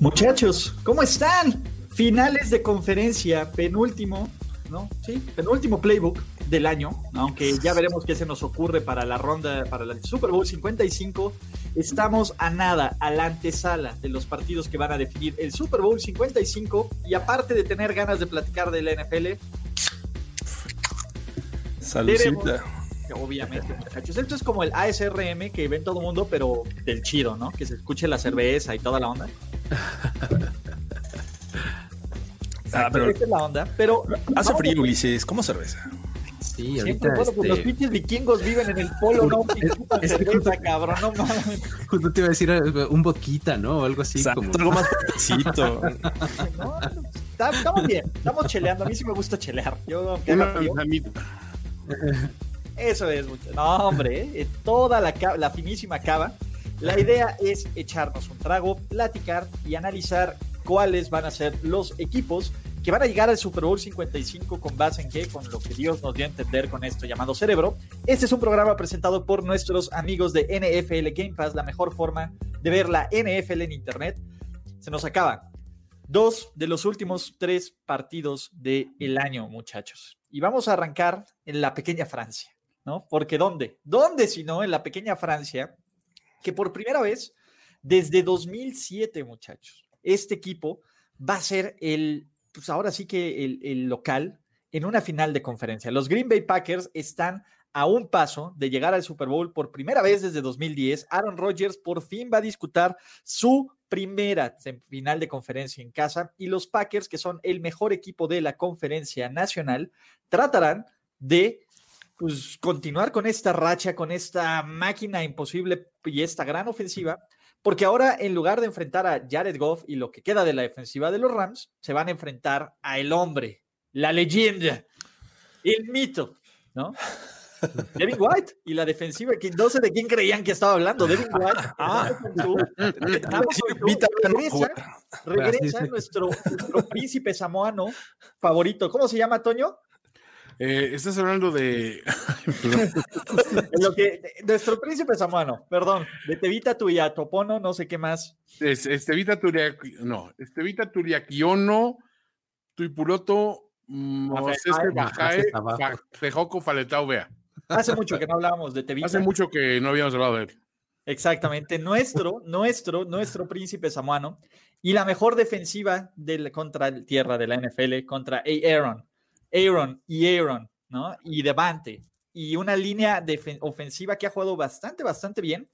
Muchachos, ¿cómo están? Finales de conferencia, penúltimo, ¿no? Sí, penúltimo playbook del año, aunque ya veremos qué se nos ocurre para la ronda, para el Super Bowl 55. Estamos a nada, a la antesala de los partidos que van a definir el Super Bowl 55 y aparte de tener ganas de platicar del NFL, Saludcita. Obviamente, muchachos. Esto es como el ASRM que ven todo el mundo, pero del chido, ¿no? Que se escuche la cerveza y toda la onda. Ah, pero Esta es la onda. Pero hace frío, Ulises. ¿Cómo cerveza? Sí, Siempre, ahorita bueno, pues los este, pinches vikingos viven en el polo, puta es- cerveza, cabrón, no mames. justo te iba a decir eh, un vodquita, ¿no? O algo así Exacto, como. algo más fuertecito. No, estamos bien, estamos cheleando. A mí sí me gusta chelear. Yo. Eso es mucho. No, hombre, eh, toda la, la finísima cava. La idea es echarnos un trago, platicar y analizar cuáles van a ser los equipos que van a llegar al Super Bowl 55 con base en qué, con lo que Dios nos dio a entender con esto llamado cerebro. Este es un programa presentado por nuestros amigos de NFL Game Pass, la mejor forma de ver la NFL en Internet. Se nos acaba. Dos de los últimos tres partidos del año, muchachos. Y vamos a arrancar en la pequeña Francia, ¿no? Porque ¿dónde? ¿Dónde si no? En la pequeña Francia, que por primera vez, desde 2007, muchachos, este equipo va a ser el, pues ahora sí que el, el local en una final de conferencia. Los Green Bay Packers están a un paso de llegar al Super Bowl por primera vez desde 2010. Aaron Rodgers por fin va a disputar su primera final de conferencia en casa y los Packers, que son el mejor equipo de la conferencia nacional, tratarán de pues, continuar con esta racha, con esta máquina imposible y esta gran ofensiva, porque ahora en lugar de enfrentar a Jared Goff y lo que queda de la defensiva de los Rams, se van a enfrentar a el hombre, la leyenda, el mito, ¿no? Devin White y la defensiva, que no sé de quién creían que estaba hablando. Devin White. Ah. tú. Regresa, regresa nuestro príncipe samoano favorito. ¿Cómo se llama, Toño? Eh, estás hablando de. En lo que, nuestro príncipe samoano, perdón, de Tevita Tuyatopono, no sé qué más. Es- Estevita Turiaki. No, Estevita Turiakiono, Tuipuloto, Moses Bajae, Fejoco Faletao Vea. Hace mucho que no hablábamos de Tevita. Hace mucho que no habíamos hablado de él. Exactamente, nuestro, nuestro, nuestro príncipe samoano y la mejor defensiva del, contra el tierra de la NFL, contra Aaron, Aaron y Aaron, ¿no? Y Devante, y una línea ofensiva que ha jugado bastante, bastante bien,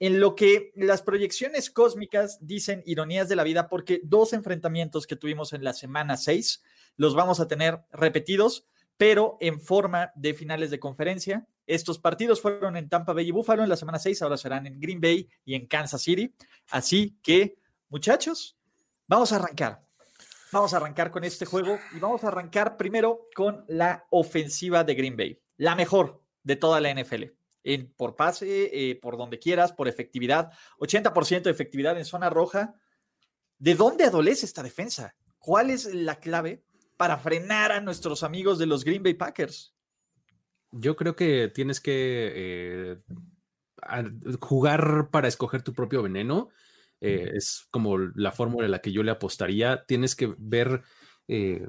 en lo que las proyecciones cósmicas dicen ironías de la vida, porque dos enfrentamientos que tuvimos en la semana 6 los vamos a tener repetidos, pero en forma de finales de conferencia. Estos partidos fueron en Tampa Bay y Buffalo en la semana 6, ahora serán en Green Bay y en Kansas City. Así que, muchachos, vamos a arrancar. Vamos a arrancar con este juego y vamos a arrancar primero con la ofensiva de Green Bay, la mejor de toda la NFL. En, por pase, eh, por donde quieras, por efectividad, 80% de efectividad en zona roja. ¿De dónde adolece esta defensa? ¿Cuál es la clave para frenar a nuestros amigos de los Green Bay Packers? Yo creo que tienes que eh, jugar para escoger tu propio veneno. Eh, es como la fórmula a la que yo le apostaría. Tienes que ver, eh,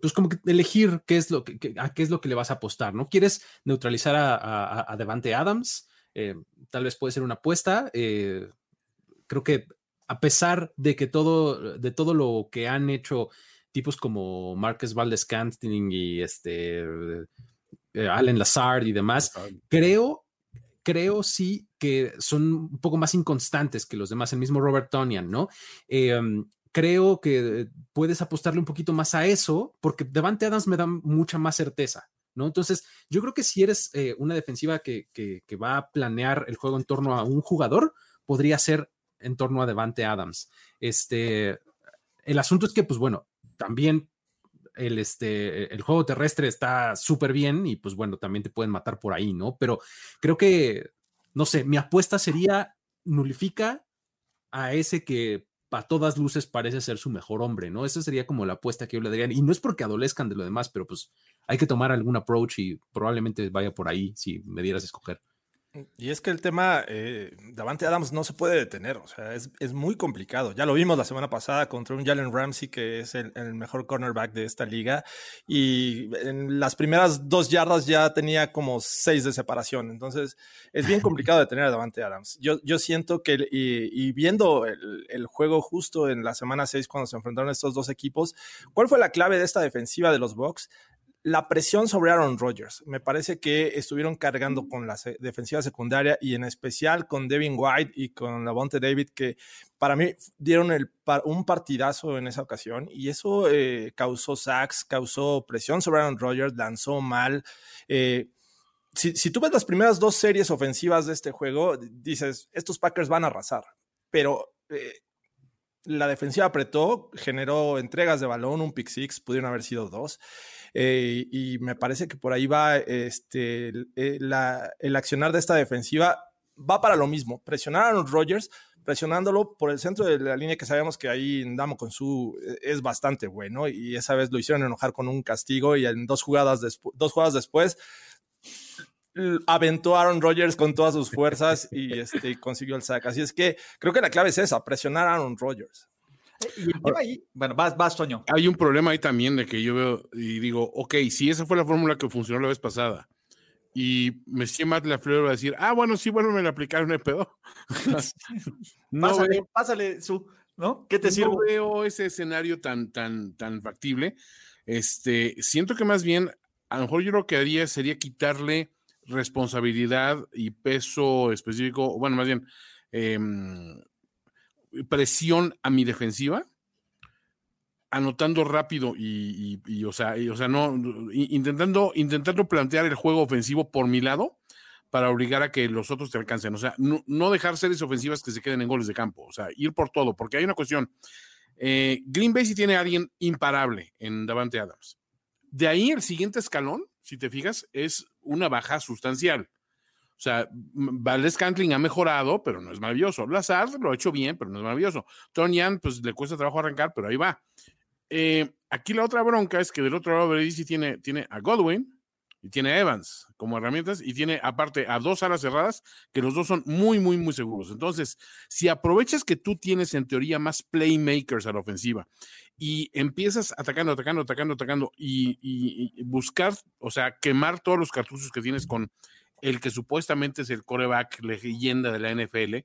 pues como que elegir qué es lo que, que- a qué es lo que le vas a apostar. ¿No quieres neutralizar a, a, a Devante Adams? Eh, tal vez puede ser una apuesta. creo que a pesar de que todo, de todo lo que han hecho tipos como Marcus Valdez Scantling y este Allen Lazard y demás, creo creo sí que son un poco más inconstantes que los demás, el mismo Robert Tonian, ¿no? Em, creo que puedes apostarle un poquito más a eso, porque Devante Adams me da mucha más certeza, ¿no? Entonces, yo creo que si eres eh, una defensiva que, va a planear el juego en torno a un jugador, podría ser en torno a Devante Adams. Este, el asunto es que, pues bueno, también el, este, el juego terrestre está súper bien y pues bueno, también te pueden matar por ahí, ¿no? Pero creo que, no sé, mi apuesta sería nulifica a ese que a todas luces parece ser su mejor hombre, ¿no? Esa sería como la apuesta que yo le daría. Y no es porque adolezcan de lo demás, pero pues hay que tomar algún approach y probablemente vaya por ahí si me dieras a escoger. Y es que el tema eh, Davante Adams no se puede detener, o sea, es, es, muy complicado. Ya lo vimos la semana pasada contra un Jalen Ramsey, que es el, el, mejor cornerback de esta liga, y en las primeras dos yardas ya tenía como seis de separación. Entonces, es bien complicado detener a Davante Adams. Yo, yo siento que, y, y viendo el, el, juego justo en la semana seis cuando se enfrentaron estos dos equipos, ¿cuál fue la clave de esta defensiva de los Bucks? La presión sobre Aaron Rodgers. Me parece que estuvieron cargando con la defensiva secundaria y en especial con Devin White y con Lavonte David, que para mí dieron el, un partidazo en esa ocasión y eso eh, causó sacks, causó presión sobre Aaron Rodgers, lanzó mal. Eh, si, si, tú ves las primeras dos series ofensivas de este juego, dices, estos Packers van a arrasar, pero eh, la defensiva apretó, generó entregas de balón, un pick six, pudieron haber sido dos. Eh, y me parece que por ahí va este, eh, el accionar de esta defensiva. Va para lo mismo, presionar a los Rodgers, presionándolo por el centro de la línea que sabemos que ahí Damo con su es bastante bueno y esa vez lo hicieron enojar con un castigo y en dos jugadas, dos jugadas después aventó a Aaron Rodgers con todas sus fuerzas y este, consiguió el sack. Así es que creo que la clave es esa, presionar a Aaron Rodgers. Y ahí, bueno, vas, vas, Toño. Hay un problema ahí también de que yo veo y digo, ok, si esa fue la fórmula que funcionó la vez pasada y me Matt Lafleur va a decir, ah, bueno, sí, bueno, me la aplicaron el pedo. no pásale, pásale su, ¿no? ¿Qué te sirve? No veo ese escenario tan, tan, tan factible. Este, siento que más bien, a lo mejor yo lo que haría sería quitarle responsabilidad y peso específico, bueno, más bien, eh, presión a mi defensiva, anotando rápido y, o, sea, o sea, no, intentando, plantear el juego ofensivo por mi lado para obligar a que los otros te alcancen. O sea, no, dejar series ofensivas que se queden en goles de campo. O sea, ir por todo, porque hay una cuestión. Eh, Green Bay sí tiene a alguien imparable en Davante Adams. De ahí el siguiente escalón, si te fijas, es una baja sustancial. O sea, Valdez Cantling ha mejorado, pero no es maravilloso. Lazard lo ha hecho bien, pero no es maravilloso. Tony pues le cuesta trabajo arrancar, pero ahí va. Eh, aquí la otra bronca es que del otro lado Brady tiene, tiene a Godwin y tiene a Evans como herramientas y tiene aparte a dos alas cerradas que los dos son muy, muy, muy seguros. Entonces, si aprovechas que tú tienes en teoría más playmakers a la ofensiva y empiezas atacando, atacando, atacando, atacando y, y buscar, o sea, quemar todos los cartuchos que tienes con el que supuestamente es el coreback leyenda de la NFL,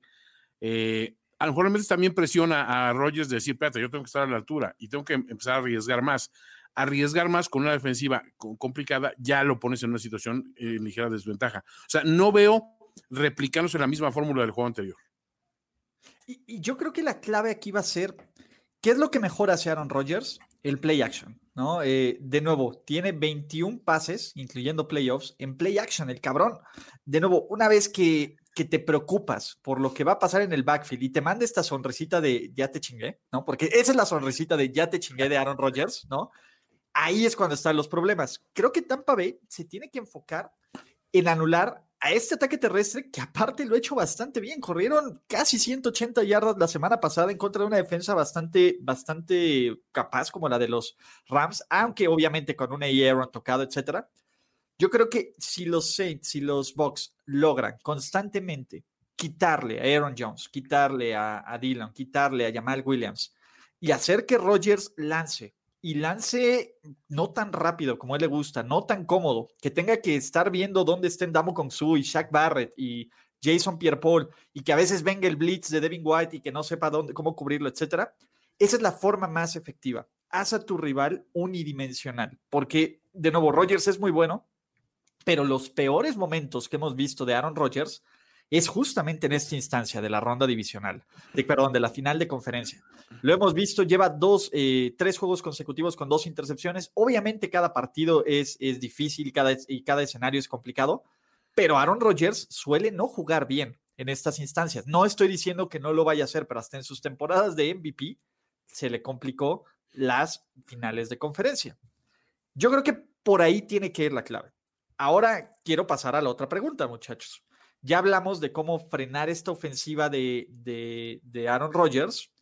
eh, a lo mejor también presiona a Rogers de decir, espérate, yo tengo que estar a la altura y tengo que empezar a arriesgar más. Arriesgar más con una defensiva complicada ya lo pones en una situación en ligera desventaja. O sea, no veo replicándose la misma fórmula del juego anterior. Y, yo creo que la clave aquí va a ser, ¿qué es lo que mejor hace Aaron Rodgers? El play action. ¿no? Eh, de nuevo, tiene 21 pases, incluyendo playoffs, en play action, el cabrón. De nuevo, una vez que, que te preocupas por lo que va a pasar en el backfield y te manda esta sonrisita de ya te chingué, ¿no? Porque esa es la sonrisita de ya te chingué de Aaron Rodgers, ¿no? Ahí es cuando están los problemas. Creo que Tampa Bay se tiene que enfocar en anular a este ataque terrestre, que aparte lo ha hecho bastante bien. Corrieron casi 180 yardas la semana pasada en contra de una defensa bastante, bastante capaz como la de los Rams, aunque obviamente con un Aaron tocado, etcétera. Yo creo que si los Saints, si los Bucks logran constantemente quitarle a Aaron Jones, quitarle a, a Dylan, quitarle a Jamal Williams y hacer que Rodgers lance y lance no tan rápido como a él le gusta, no tan cómodo, que tenga que estar viendo dónde estén Damo Kong Su y Shaq Barrett y Jason Pierre-Paul y que a veces venga el blitz de Devin White y que no sepa dónde, cómo cubrirlo, etcétera. Esa es la forma más efectiva. Haz a tu rival unidimensional, porque de nuevo Rogers es muy bueno, Pero los peores momentos que hemos visto de Aaron Rodgers es justamente en esta instancia de la ronda divisional, de, perdón, de la final de conferencia. Lo hemos visto, lleva dos, eh, tres juegos consecutivos con dos intercepciones. Obviamente cada partido es, es difícil cada, y cada escenario es complicado, pero Aaron Rodgers suele no jugar bien en estas instancias. No estoy diciendo que no lo vaya a hacer, pero hasta en sus temporadas de MVP se le complicó las finales de conferencia. Yo creo que por ahí tiene que ir la clave. Ahora quiero pasar a la otra pregunta, muchachos. Ya hablamos de cómo frenar esta ofensiva de, de, Aaron Rodgers.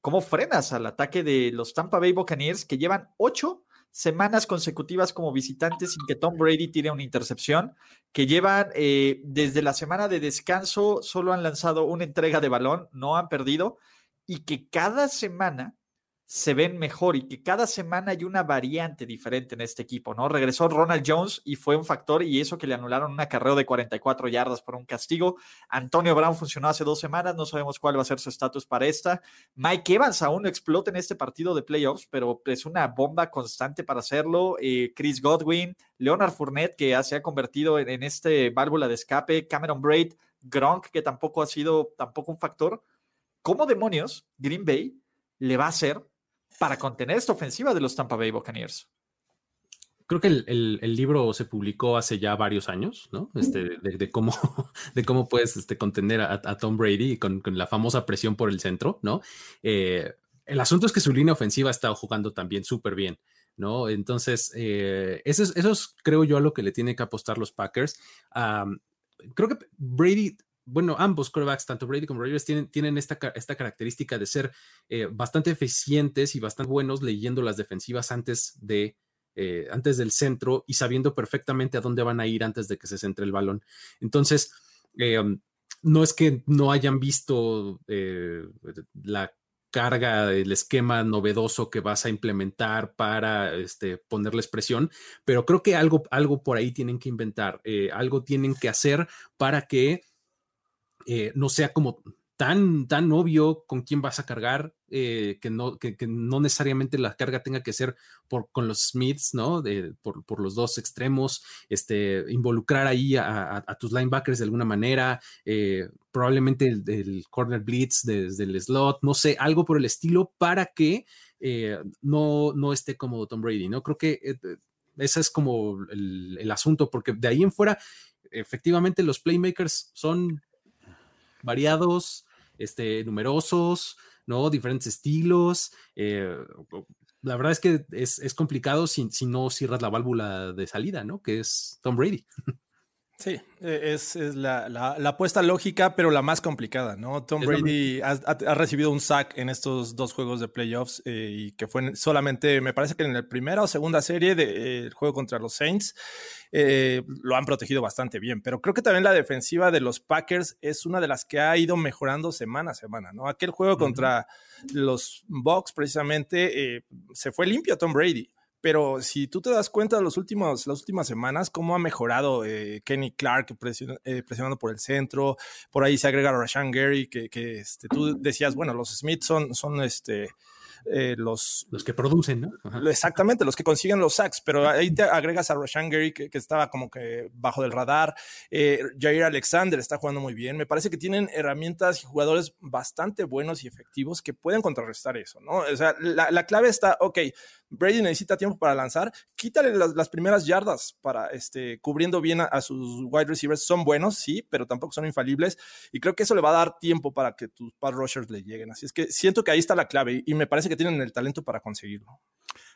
¿Cómo frenas al ataque de los Tampa Bay Buccaneers que llevan ocho semanas consecutivas como visitantes sin que Tom Brady tire una intercepción, que llevan eh, desde la semana de descanso, solo han lanzado una entrega de balón, no han perdido, y que cada semana se ven mejor y que cada semana hay una variante diferente en este equipo, ¿no? Regresó Ronald Jones y fue un factor y eso que le anularon un acarreo de 44 yardas por un castigo. Antonio Brown funcionó hace dos semanas, no sabemos cuál va a ser su estatus para esta. Mike Evans aún no explota en este partido de playoffs, pero es una bomba constante para hacerlo. Eh, Chris Godwin, Leonard Fournette, que se ha convertido en, este válvula de escape, Cameron Braid, Gronk, que tampoco ha sido tampoco un factor. ¿Cómo demonios Green Bay le va a hacer para contener esta ofensiva de los Tampa Bay Buccaneers. Creo que el, libro se publicó hace ya varios años, ¿no? Este, de, cómo, de cómo puedes este, contener a, Tom Brady con, la famosa presión por el centro, ¿no? Eh, el asunto es que su línea ofensiva ha estado jugando también súper bien, ¿no? Entonces, eh, eso, es, creo yo, a lo que le tienen que apostar los Packers. creo que Brady bueno, ambos quarterbacks, tanto Brady como Rodgers, tienen, tienen esta, esta, característica de ser eh, bastante eficientes y bastante buenos leyendo las defensivas antes, de, eh, antes del centro y sabiendo perfectamente a dónde van a ir antes de que se centre el balón. Entonces, eh, um, no es que no hayan visto la carga, el esquema novedoso que vas a implementar para este, ponerles presión, pero creo que algo, algo por ahí tienen que inventar, algo tienen que hacer para que eh, no sea como tan, tan obvio con quién vas a cargar, eh, que, no, que, no necesariamente la carga tenga que ser por, con los Smiths, ¿no? De, por, los dos extremos, este, involucrar ahí a, tus linebackers de alguna manera, eh, probablemente el, corner blitz desde el slot, no sé, algo por el estilo para que no, no esté como Tom Brady, ¿no? Creo que ese es como el, el asunto, porque de ahí en fuera, efectivamente los playmakers son variados, este, numerosos, ¿no? Diferentes estilos. Eh, la verdad es que es, complicado si, si, no cierras la válvula de salida, ¿no? Que es Tom Brady. Sí, e, es, la, apuesta lógica, pero la más complicada, ¿no? Tom Brady ha, recibido un sack en estos dos juegos de playoffs eh, y que fue solamente, me parece que en la primera o segunda serie del juego contra los Saints, eh, lo han protegido bastante bien, pero creo que también la defensiva de los Packers es una de las que ha ido mejorando semana a semana, ¿no? Aquel juego contra los Bucks precisamente eh, se fue limpio Tom Brady pero si tú te das cuenta de los últimos, las últimas semanas, cómo ha mejorado eh, Kenny Clark eh, presionando por el centro, por ahí se agrega Rashan Gary, que, que este, tú decías, bueno, los Smiths son, son este, eh, los... Los que producen, ¿no? Exactamente, los que consiguen los sacks, pero ahí te agregas a Rashan Gary, que, estaba como que bajo del radar. Eh, Jair Alexander está jugando muy bien. Me parece que tienen herramientas y jugadores bastante buenos y efectivos que pueden contrarrestar eso, ¿no? O sea, la, la clave está, ok, Brady necesita tiempo para lanzar, quítale las, primeras yardas para este, cubriendo bien a, sus wide receivers. Son buenos, sí, pero tampoco son infalibles. Y creo que eso le va a dar tiempo para que tus pass rushers le lleguen. Así es que siento que ahí está la clave y me parece que tienen el talento para conseguirlo.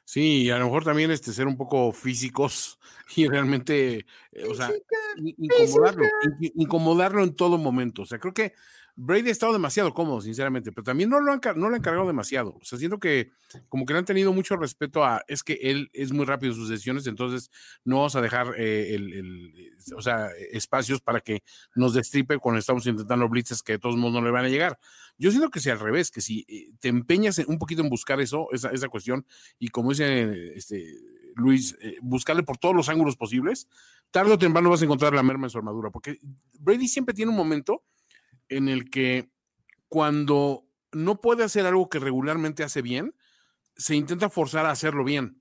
Sí, y a lo mejor también este, ser un poco físicos y realmente, eh, o sea, incomodarlo, incomodarlo en todo momento. O sea, creo que Brady ha estado demasiado cómodo, sinceramente, pero también no lo, han, no cargado demasiado. O sea, siento que como que le han tenido mucho respeto a, es que él es muy rápido en sus decisiones, entonces no vamos a dejar eh, el, o sea, espacios para que nos destripe cuando estamos intentando blitzes que de todos modos no le van a llegar. Yo siento que sea al revés, que si eh, te empeñas un poquito en buscar eso, esa, cuestión, y como dice este, Luis, eh, buscarle por todos los ángulos posibles, tarde o temprano vas a encontrar la merma en su armadura, porque Brady siempre tiene un momento en el que cuando no puede hacer algo que regularmente hace bien, se intenta forzar a hacerlo bien.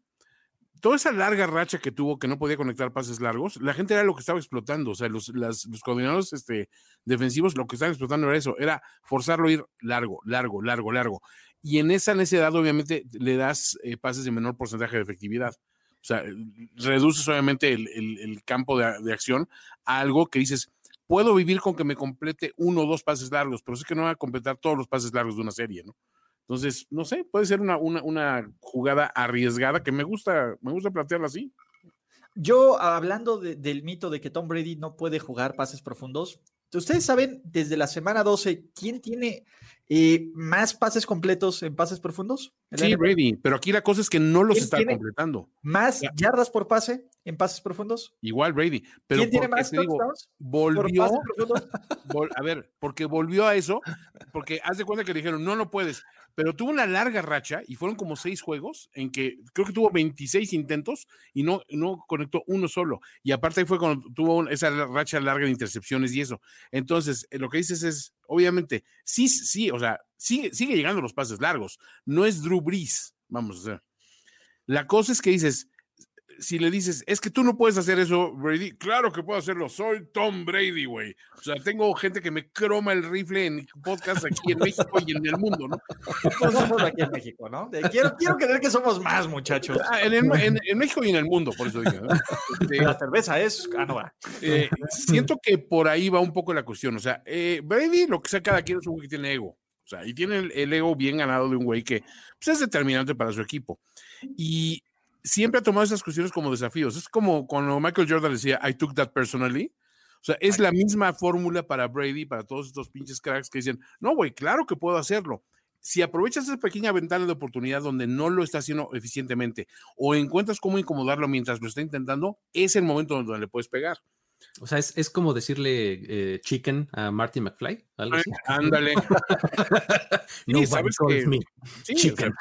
toda esa larga racha que tuvo que no podía conectar pases largos, la gente era lo que estaba explotando. O sea, los, los coordinadores este, defensivos lo que estaban explotando era eso, era forzarlo a ir largo, largo, largo, largo. Y en esa necesidad, obviamente, le das eh, pases de menor porcentaje de efectividad. O sea, reduces obviamente el, campo de, de, acción a algo que dices, puedo vivir con que me complete uno o dos pases largos, pero sé que no va a completar todos los pases largos de una serie, ¿no? Entonces, no sé, puede ser una, una, jugada arriesgada que me gusta, me gusta plantearla así. Yo, hablando del mito de que Tom Brady no puede jugar pases profundos, ustedes saben desde la semana 12 quién tiene eh, más pases completos en pases profundos. Sí, Brady, pero aquí la cosa es que no los está completando. ¿Más yardas por pase en pases profundos? Igual Brady. Pero ¿Quién tiene más touchdowns? Volvió. a ver, porque volvió a eso, porque haz de cuenta que le dijeron, no, no puedes pero tuvo una larga racha y fueron como seis juegos en que creo que tuvo 26 intentos y no, no conectó uno solo. Y aparte ahí fue cuando tuvo esa racha larga de intercepciones y eso. Entonces, eh, lo que dices es, obviamente, sí, sí, o sea, sigue, sigue llegando los pases largos. No es Drew Brees, vamos a hacer. La cosa es que dices, si le dices, es que tú no puedes hacer eso, Brady, claro que puedo hacerlo, soy Tom Brady, güey. O sea, tengo gente que me croma el rifle en podcast aquí en México y en el mundo, ¿no? Todos somos aquí en México, ¿no? Quiero, quiero creer que somos más, muchachos. Ah, en, México y en el mundo, por eso digo. Este, la cerveza es, ah, no va. Eh, siento que por ahí va un poco la cuestión. O sea, eh, Brady, lo que sea cada quien es un güey que tiene ego. O sea, y tiene el, el ego bien ganado de un güey que pues, es determinante para su equipo. Y siempre ha tomado esas cuestiones como desafíos. Es como cuando Michael Jordan decía, I took that personally. O sea, es la misma fórmula para Brady, para todos estos pinches cracks que dicen, no, güey, claro que puedo hacerlo. Si aprovechas esa pequeña ventana de oportunidad donde no lo está haciendo eficientemente o encuentras cómo incomodarlo mientras lo está intentando, es el momento donde le puedes pegar. O sea, es, como decirle eh, chicken a Marty McFly. ¿algo así? Ándale. no, ¿sabes que, chicken.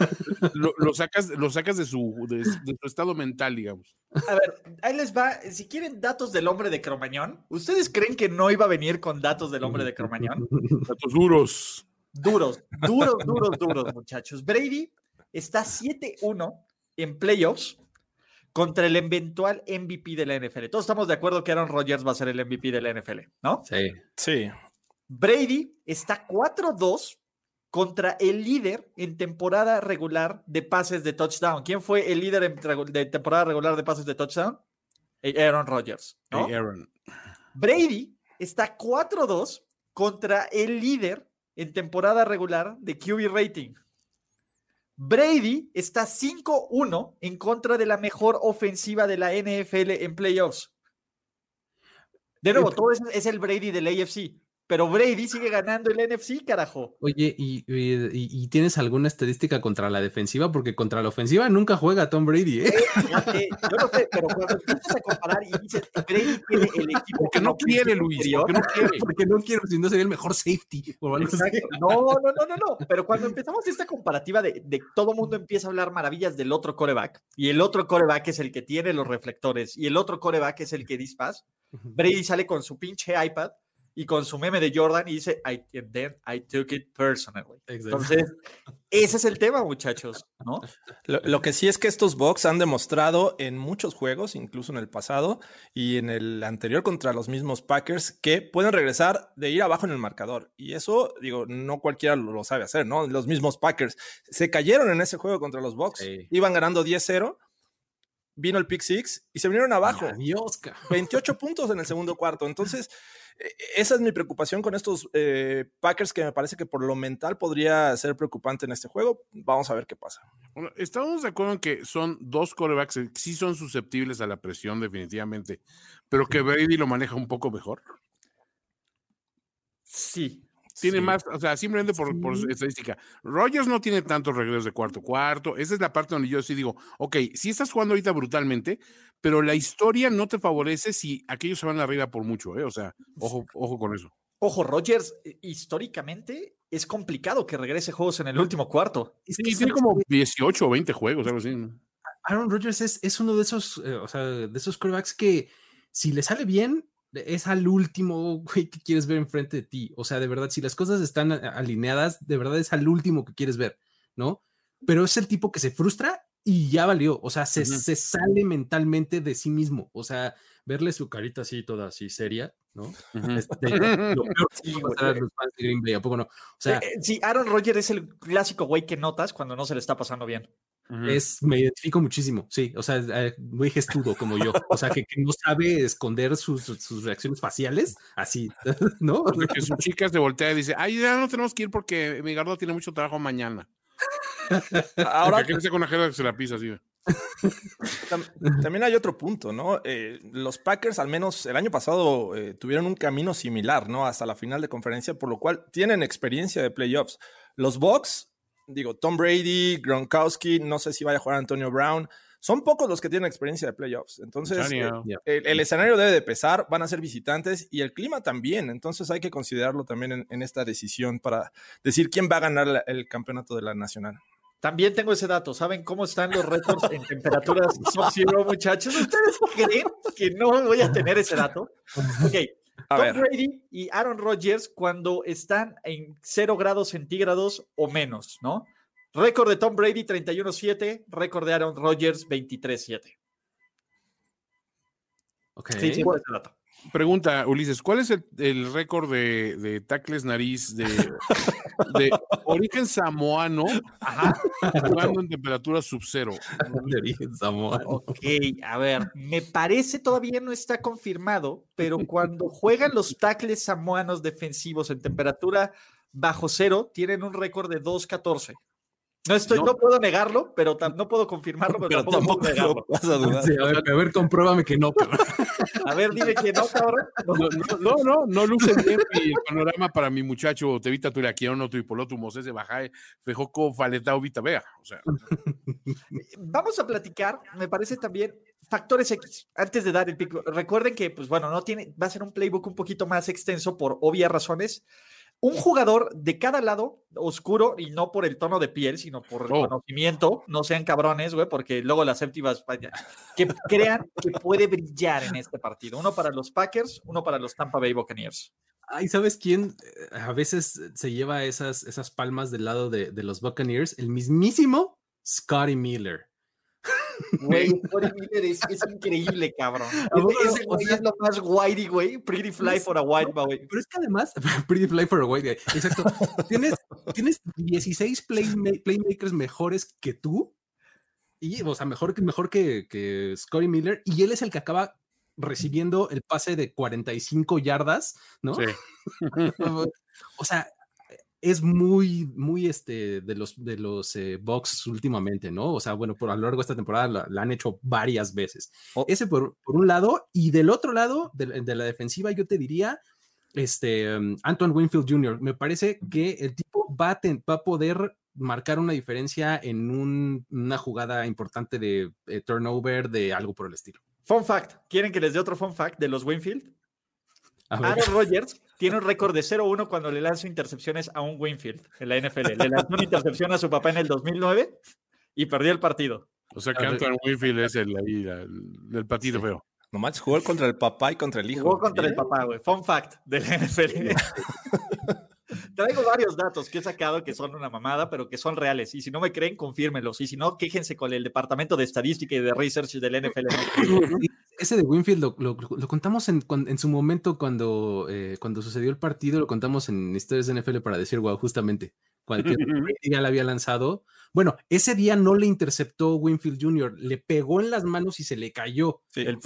lo, sacas, lo sacas de su, de, su estado mental, digamos. A ver, ahí les va. Si quieren datos del hombre de Cromañón, ¿ustedes creen que no iba a venir con datos del hombre de Cromañón? Datos duros. Duros, duros, duros, duros, muchachos. Brady está 7-1 en playoffs contra el eventual MVP de la NFL. Todos estamos de acuerdo que Aaron Rodgers va a ser el MVP de la NFL, ¿no? Sí. Sí. Brady está 4-2 contra el líder en temporada regular de pases de touchdown. ¿Quién fue el líder de temporada regular de pases de touchdown? Eh, Aaron Rodgers. ¿no? Aaron. Brady está 4-2 contra el líder en temporada regular de QB rating. Brady está 5-1 en contra de la mejor ofensiva de la NFL en playoffs. De nuevo, todo es, es el Brady del AFC. Pero Brady sigue ganando el NFC, carajo. Oye, ¿y, tienes alguna estadística contra la defensiva? Porque contra la ofensiva nunca juega Tom Brady, ¿eh? eh yo no sé, pero cuando empiezas a comparar y dices, Brady tiene el equipo. Porque no quiere, Luis. Porque no quiere. porque no quiere, si no sería el mejor safety. No, no, no, no, no. Pero cuando empezamos esta comparativa de, de todo mundo empieza a hablar maravillas del otro coreback, y el otro coreback es el que tiene los reflectores, y el otro coreback es el que dispas, Brady sale con su pinche iPad y con su meme de Jordan y dice, I, then I took it personally. Entonces, ese es el tema, muchachos, ¿no? Lo, que sí es que estos Bucks han demostrado en muchos juegos, incluso en el pasado y en el anterior contra los mismos Packers, que pueden regresar de ir abajo en el marcador. Y eso, digo, no cualquiera lo, sabe hacer, ¿no? Los mismos Packers se cayeron en ese juego contra los Bucks, iban ganando 10-0 vino el pick six y se vinieron abajo. Adiós, 28 puntos en el segundo cuarto. Entonces, e, esa es mi preocupación con estos eh, Packers que me parece que por lo mental podría ser preocupante en este juego. Vamos a ver qué pasa. Bueno, estamos de acuerdo en que son dos corebacks que sí son susceptibles a la presión definitivamente, pero que Brady lo maneja un poco mejor. Sí, tiene más, o sea, simplemente por, estadística. Rogers no tiene tantos regresos de cuarto cuarto. Esa es la parte donde yo sí digo, ok, sí estás jugando ahorita brutalmente, pero la historia no te favorece si aquellos se van arriba por mucho, ¿eh? O sea, ojo, ojo con eso. Ojo, Rogers, eh, históricamente es complicado que regrese juegos en el último cuarto. Sí, tiene como 18 o 20 juegos, algo así. Aaron Rodgers es, es uno de esos, eh, o sea, de esos quarterbacks que si le sale bien, es al último, güey, que quieres ver enfrente de ti. O sea, de verdad, si las cosas están alineadas, de verdad es al último que quieres ver, ¿no? Pero es el tipo que se frustra y ya valió. O sea, se, se, sale mentalmente de sí mismo. O sea, verle su carita así, toda así seria, ¿no? Este, lo peor sí, los fans de Green Bay, ¿a poco no? O sea, eh, sí, Aaron Rodgers es el clásico güey que notas cuando no se le está pasando bien. Es, me identifico muchísimo, sí, o sea, muy gestudo como yo, o sea, que, no sabe esconder sus, sus, reacciones faciales, así, ¿no? Porque que su chica se voltea y dice, ay, ya no tenemos que ir porque mi gardo tiene mucho trabajo mañana. Ahora que con la que se la pisa así. También hay otro punto, ¿no? Eh, los Packers, al menos el año pasado, eh, tuvieron un camino similar, ¿no? Hasta la final de conferencia, por lo cual tienen experiencia de playoffs. Los Bucks, digo, Tom Brady, Gronkowski, no sé si vaya a jugar Antonio Brown. Son pocos los que tienen experiencia de playoffs. Entonces, eh, el, escenario debe de pesar, van a ser visitantes y el clima también. Entonces, hay que considerarlo también en, esta decisión para decir quién va a ganar el campeonato de la nacional. También tengo ese dato. ¿Saben cómo están los récords en temperaturas sub muchachos? ¿Ustedes creen que no voy a tener ese dato? Ok. Tom Brady y Aaron Rodgers cuando están en 0 grados centígrados o menos, ¿no? Récord de Tom Brady 31-7, récord de Aaron Rodgers 23-7. Ok. Sí, sí, dato. Pregunta, Ulises, ¿cuál es el, récord de, de, tacles nariz de, de origen samoano jugando en temperatura sub-cero? De origen samoano. Ok, a ver, me parece todavía no está confirmado, pero cuando juegan los tacles samoanos defensivos en temperatura bajo cero, tienen un récord de 2-14. No, estoy, no. puedo negarlo, pero no puedo confirmarlo, pero, tampoco, puedo negarlo. a, ver, compruébame que no, A ver, dime que no, cabrón. No, no, no, luce bien el panorama para mi muchacho Tevita Turiaquiono, Tuipolotu, Moses de Bajae, Fejoco, Faletao, Vita Vega. O sea. Vamos a platicar, me parece también, factores X, antes de dar el pico. Recuerden que, pues bueno, no tiene, va a ser un playbook un poquito más extenso por obvias razones un jugador de cada lado oscuro y no por el tono de piel, sino por el oh. conocimiento, no sean cabrones, güey, porque luego las séptimas vaya, que crean que puede brillar en este partido. Uno para los Packers, uno para los Tampa Bay Buccaneers. Ay, ¿sabes quién eh, a veces se lleva esas, esas palmas del lado de, de los Buccaneers? El mismísimo Scotty Miller. Güey, Miller es, increíble, cabrón. Ese güey es lo más whitey, güey. Pretty fly for a white, güey. Pero es que además, pretty fly for a white, Exacto. tienes, tienes 16 playmakers mejores que tú. Y, o sea, mejor, que, mejor que, que Scotty Miller. Y él es el que acaba recibiendo el pase de 45 yardas, ¿no? Sí. o sea, es muy, muy este, de los, de los eh, Bucks últimamente, ¿no? O sea, bueno, por a lo largo de esta temporada la, han hecho varias veces. Oh. Ese por, por, un lado, y del otro lado, de, de la defensiva, yo te diría, este, um, Antoine Winfield Jr., me parece que el tipo va a, va a poder marcar una diferencia en un, una jugada importante de eh, turnover, de algo por el estilo. Fun fact, ¿quieren que les dé otro fun fact de los Winfield? Aaron Rodgers tiene un récord de 0-1 cuando le lanzó intercepciones a un Winfield en la NFL. Le lanzó una intercepción a su papá en el 2009 y perdió el partido. O sea que Antoine Winfield es el, el, partido feo. Nomás jugó contra el papá y contra el hijo. Jugó contra el papá, güey. Fun fact de la NFL. Traigo varios datos que he sacado que son una mamada, pero que son reales. Y si no me creen, confírmenlos. Y si no, quéjense con el departamento de estadística y de research del NFL. Ese de Winfield lo, contamos en, su momento cuando, eh, cuando sucedió el partido, lo contamos en historias de NFL para decir, wow, justamente. Cualquier día la había lanzado. Bueno, ese día no le interceptó Winfield Jr., le pegó en las manos y se le cayó. Sí, el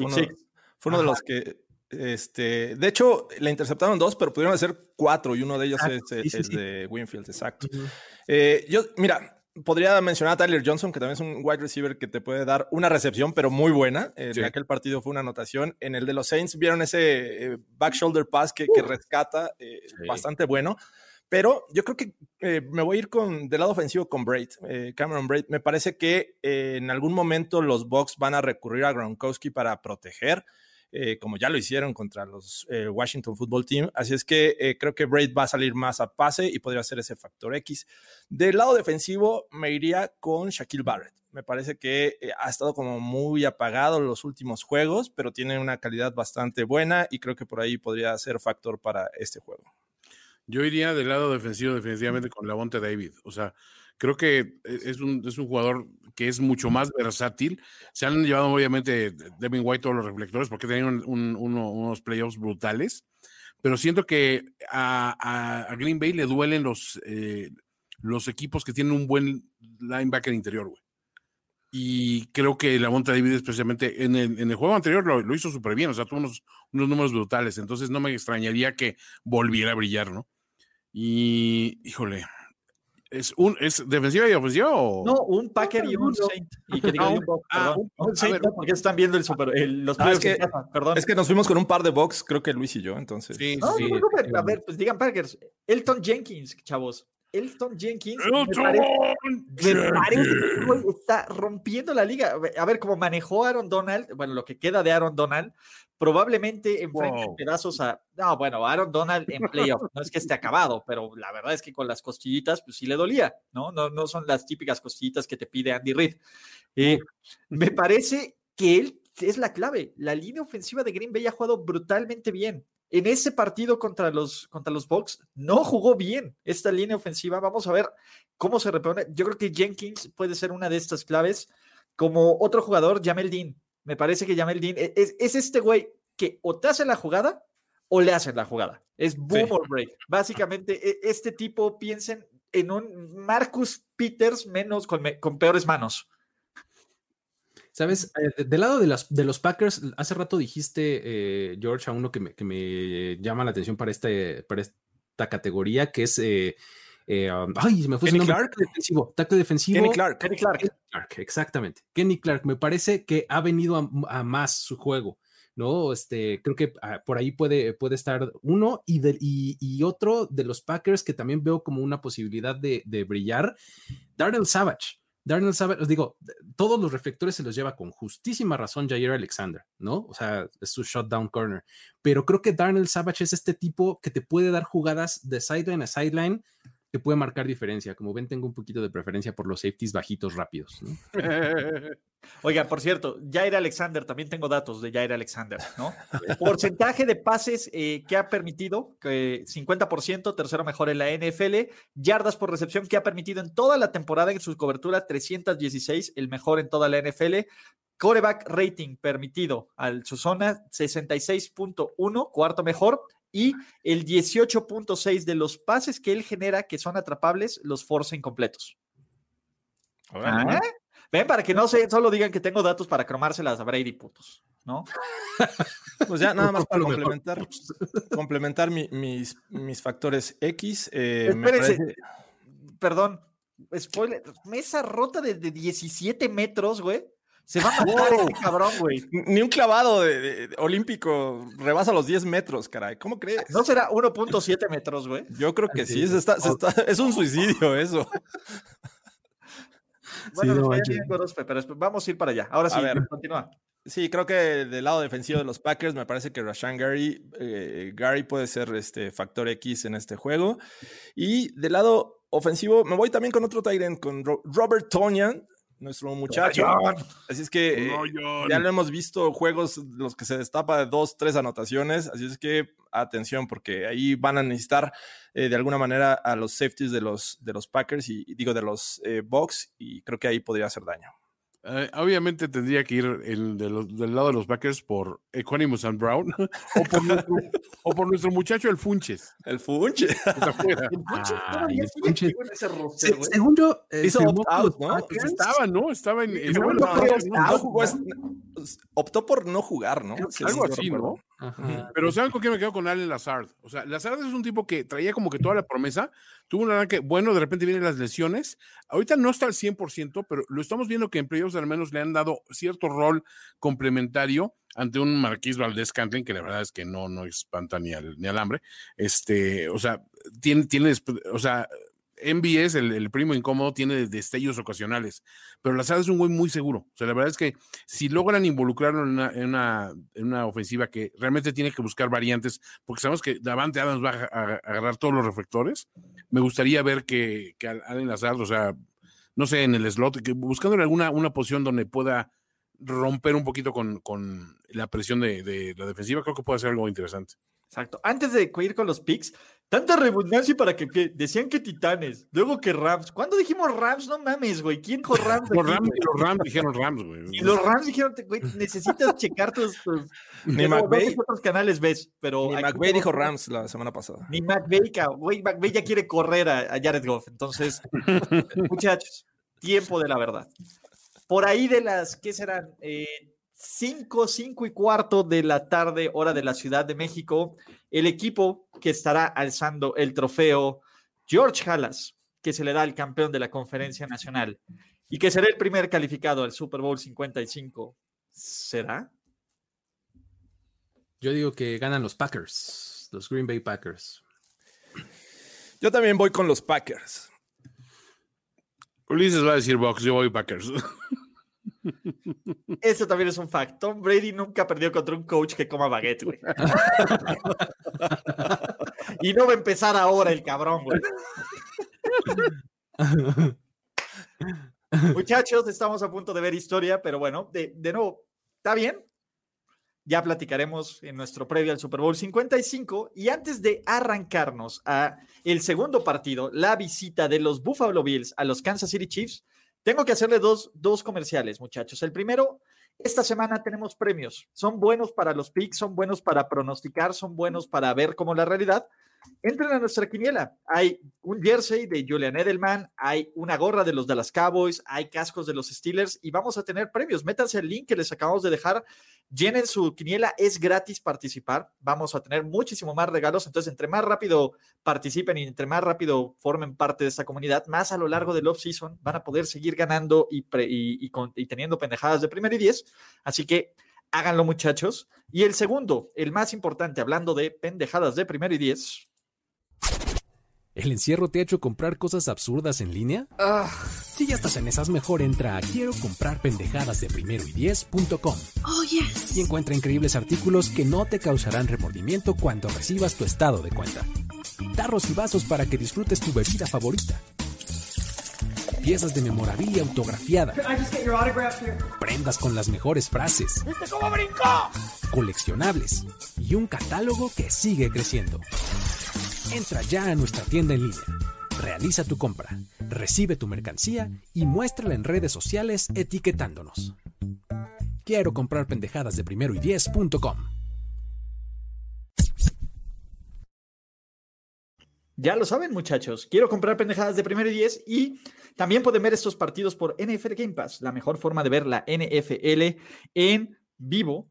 fue uno de los que este, de hecho, le interceptaron dos, pero pudieron hacer cuatro y uno de ellos es, el de Winfield, exacto. Eh, yo, mira, podría mencionar a Tyler Johnson, que también es un wide receiver que te puede dar una recepción, pero muy buena. En eh, aquel partido fue una anotación. En el de los Saints vieron ese eh, back shoulder pass que, rescata, bastante bueno. Pero yo creo que me voy a ir con del lado ofensivo con Braid, Cameron Braid. Me parece que en algún momento los Bucks van a recurrir a Gronkowski para proteger. Eh, como ya lo hicieron contra los eh, Washington Football Team. Así es que eh, creo que Braid va a salir más a pase y podría ser ese factor X. Del lado defensivo me iría con Shaquille Barrett. Me parece que ha estado como muy apagado los últimos juegos, pero tiene una calidad bastante buena y creo que por ahí podría ser factor para este juego. Yo iría del lado defensivo definitivamente con Lavonte David. O sea, Creo que e, es un, es un jugador que es mucho más versátil. Se han llevado obviamente Devin White todos los reflectores porque tenían unos playoffs brutales, pero siento que a, Green Bay le duelen los, eh, los equipos que tienen un buen linebacker interior, güey. Y creo que la Monta David, especialmente en el, en el juego anterior, lo, hizo súper bien, o sea, tuvo unos, unos números brutales, entonces no me extrañaría que volviera a brillar, ¿no? Y, híjole, ¿Es, un, ¿Es defensiva y ofensiva o...? No, un Packer y un Saint. Y que diga, ah, un, un, Saint, porque están viendo el super, los ah, es que, perdón. Es que nos fuimos con un par de box, creo que Luis y yo, entonces. Sí, no, sí. No, a ver, pues digan Packers. Elton Jenkins, chavos. Elton Jenkins está rompiendo la liga. A ver, cómo manejó Aaron Donald, bueno, lo que queda de Aaron Donald, probablemente enfrente pedazos a. No, bueno, Aaron Donald en playoff. No es que esté acabado, pero la verdad es que con las costillitas, pues sí le dolía, ¿no? No, no son las típicas costillitas que te pide Andy Reid. Eh, me parece que él es la clave. La línea ofensiva de Green Bay ha jugado brutalmente bien en ese partido contra los, contra los Bucks no jugó bien esta línea ofensiva. Vamos a ver cómo se repone. Yo creo que Jenkins puede ser una de estas claves. Como otro jugador, Jamel Dean. Me parece que Jamel Dean e, es, este güey que o te hace la jugada o le hace la jugada. Es boom or break. Básicamente, e, este tipo, piensen en un Marcus Peters menos con, con peores manos. Sabes, eh, del lado de, las, de los Packers, hace rato dijiste, eh, George, a uno que me, que me, llama la atención para, este, para esta categoría, que es. Eh, um, ay, me fue Kenny Clark. defensivo. Defensivo. Kenny Clark. Kenny Clark. Exactamente. Kenny Clark. Me parece que ha venido a, más su juego. ¿no? Este, creo que ah, por ahí puede, puede estar uno y, de, y, y, otro de los Packers que también veo como una posibilidad de, de brillar, Darnell Savage. Darnell Savage, os digo, todos los reflectores se los lleva con justísima razón Jair Alexander, ¿no? O sea, es su shutdown corner. Pero creo que Darnell Savage es este tipo que te puede dar jugadas de sideline a sideline que puede marcar diferencia. Como ven, tengo un poquito de preferencia por los safeties bajitos rápidos. Oiga, por cierto, Jair Alexander, también tengo datos de Jair Alexander, ¿no? Porcentaje de pases eh, que ha permitido, 50%, tercero mejor en la NFL, yardas por recepción que ha permitido en toda la temporada en su cobertura, 316, el mejor en toda la NFL. Coreback rating permitido al su zona, 66.1, cuarto mejor y el 18.6 de los pases que él genera que son atrapables los force incompletos. Ah, ven, para que no se, solo digan que tengo datos para cromárselas a Brady, putos, ¿no? Pues ya nada más para complementar, complementar mis, mis factores X. Eh, perdón, spoiler, mesa rota de, de 17 metros, güey. Se va a matar este cabrón, güey. Ni un clavado de, olímpico rebasa los 10 metros, caray. ¿Cómo crees? ¿No será 1.7 metros, güey? Yo creo que sí. es un suicidio eso. Bueno, pero vamos a ir para allá. Ahora sí, continúa. Sí, creo que del lado defensivo de los Packers me parece que Rashan Gary, eh, Gary puede ser este factor X en este juego. Y del lado ofensivo me voy también con otro Tyrant, con Robert Tonyan, nuestro muchacho. Así es que eh, ya lo hemos visto juegos los que se destapa de dos, tres anotaciones. Así es que atención, porque ahí van a necesitar eh, de alguna manera a los safeties de los, de los Packers y, digo de los eh, Bucks, y creo que ahí podría hacer daño. Eh, obviamente tendría que ir el del lado de los Packers por Equanimus and Brown o por, nuestro, muchacho el Funches. El Funches. el Funches según yo, eh, hizo opt-out, ¿no? Estaba, ¿no? Estaba en. optó por no jugar, ¿no? Algo así, ¿no? Pero ¿saben con qué me quedo con Allen Lazard? O sea, Lazard es un tipo que traía como que toda la promesa, tuvo un arranque bueno, de repente vienen las lesiones. Ahorita no está al 100%, pero lo estamos viendo que en playoffs al menos le han dado cierto rol complementario ante un Marquís Valdés Cantlin, que la verdad es que no, no espanta ni al, ni al hambre. Este, o sea, tiene, tiene, o sea, MBS, el, el, primo incómodo, tiene destellos ocasionales, pero Lazard es un güey muy seguro. O sea, la verdad es que si logran involucrarlo en una, en una, ofensiva que realmente tiene que buscar variantes, porque sabemos que Davante Adams va a, agarrar todos los reflectores, me gustaría ver que, que Allen Lazard, o sea, no sé, en el slot, que buscando alguna una posición donde pueda romper un poquito con, con la presión de, de, la defensiva, creo que puede ser algo interesante. Exacto. Antes de ir con los picks, Tanta redundancia para que, decían que Titanes, luego que Rams. ¿Cuándo dijimos Rams? No mames, güey. ¿Quién dijo Rams? los, Rams los Rams dijeron Rams, güey. Y los Rams dijeron, güey, necesitas checar tus. ni McVay. otros canales ves, pero. Ni McVay dijo Rams la semana pasada. Ni McVay, güey. McVay ya quiere correr a, Jared Goff. Entonces, muchachos, tiempo de la verdad. Por ahí de las, ¿qué serán? Eh, 5, 5 y cuarto de la tarde, hora de la Ciudad de México, el equipo que estará alzando el trofeo George Halas, que se le da al campeón de la conferencia nacional y que será el primer calificado al Super Bowl 55. ¿Será? Yo digo que ganan los Packers, los Green Bay Packers. Yo también voy con los Packers. Ulises va a decir Box, yo voy Packers. Eso también es un fact. Tom Brady nunca perdió contra un coach que coma baguette, güey. y no va a empezar ahora el cabrón, güey. Muchachos, estamos a punto de ver historia, pero bueno, de, de nuevo, ¿está bien? Ya platicaremos en nuestro previo al Super Bowl 55 y antes de arrancarnos a el segundo partido, la visita de los Buffalo Bills a los Kansas City Chiefs, tengo que hacerle dos, dos comerciales, muchachos. El primero, esta semana tenemos premios. Son buenos para los picks, son buenos para pronosticar, son buenos para ver cómo la realidad entren a nuestra quiniela. Hay un jersey de Julian Edelman, hay una gorra de los Dallas Cowboys, hay cascos de los Steelers y vamos a tener premios. Métanse el link que les acabamos de dejar, llenen su quiniela, es gratis participar. Vamos a tener muchísimo más regalos. Entonces, entre más rápido participen y entre más rápido formen parte de esta comunidad, más a lo largo del off-season van a poder seguir ganando y, y teniendo pendejadas de primer y diez. Así que háganlo, muchachos. Y el segundo, el más importante, hablando de pendejadas de primer y diez ¿El encierro te ha hecho comprar cosas absurdas en línea? Ah. Si ya estás en esas, mejor entra a quiero comprar pendejadas de primero y diez.com. Oh, yes. Y encuentra increíbles artículos que no te causarán remordimiento cuando recibas tu estado de cuenta. Tarros y vasos para que disfrutes tu bebida favorita. Piezas de memorabilia autografiada. Prendas con las mejores frases. ¿Viste cómo brincó? Coleccionables. Y un catálogo que sigue creciendo. Entra ya a nuestra tienda en línea. Realiza tu compra, recibe tu mercancía y muéstrala en redes sociales etiquetándonos. Quiero comprar pendejadas de primero y diez.com. Ya lo saben, muchachos. Quiero comprar pendejadas de primero y diez y también pueden ver estos partidos por NFL Game Pass, la mejor forma de ver la NFL en vivo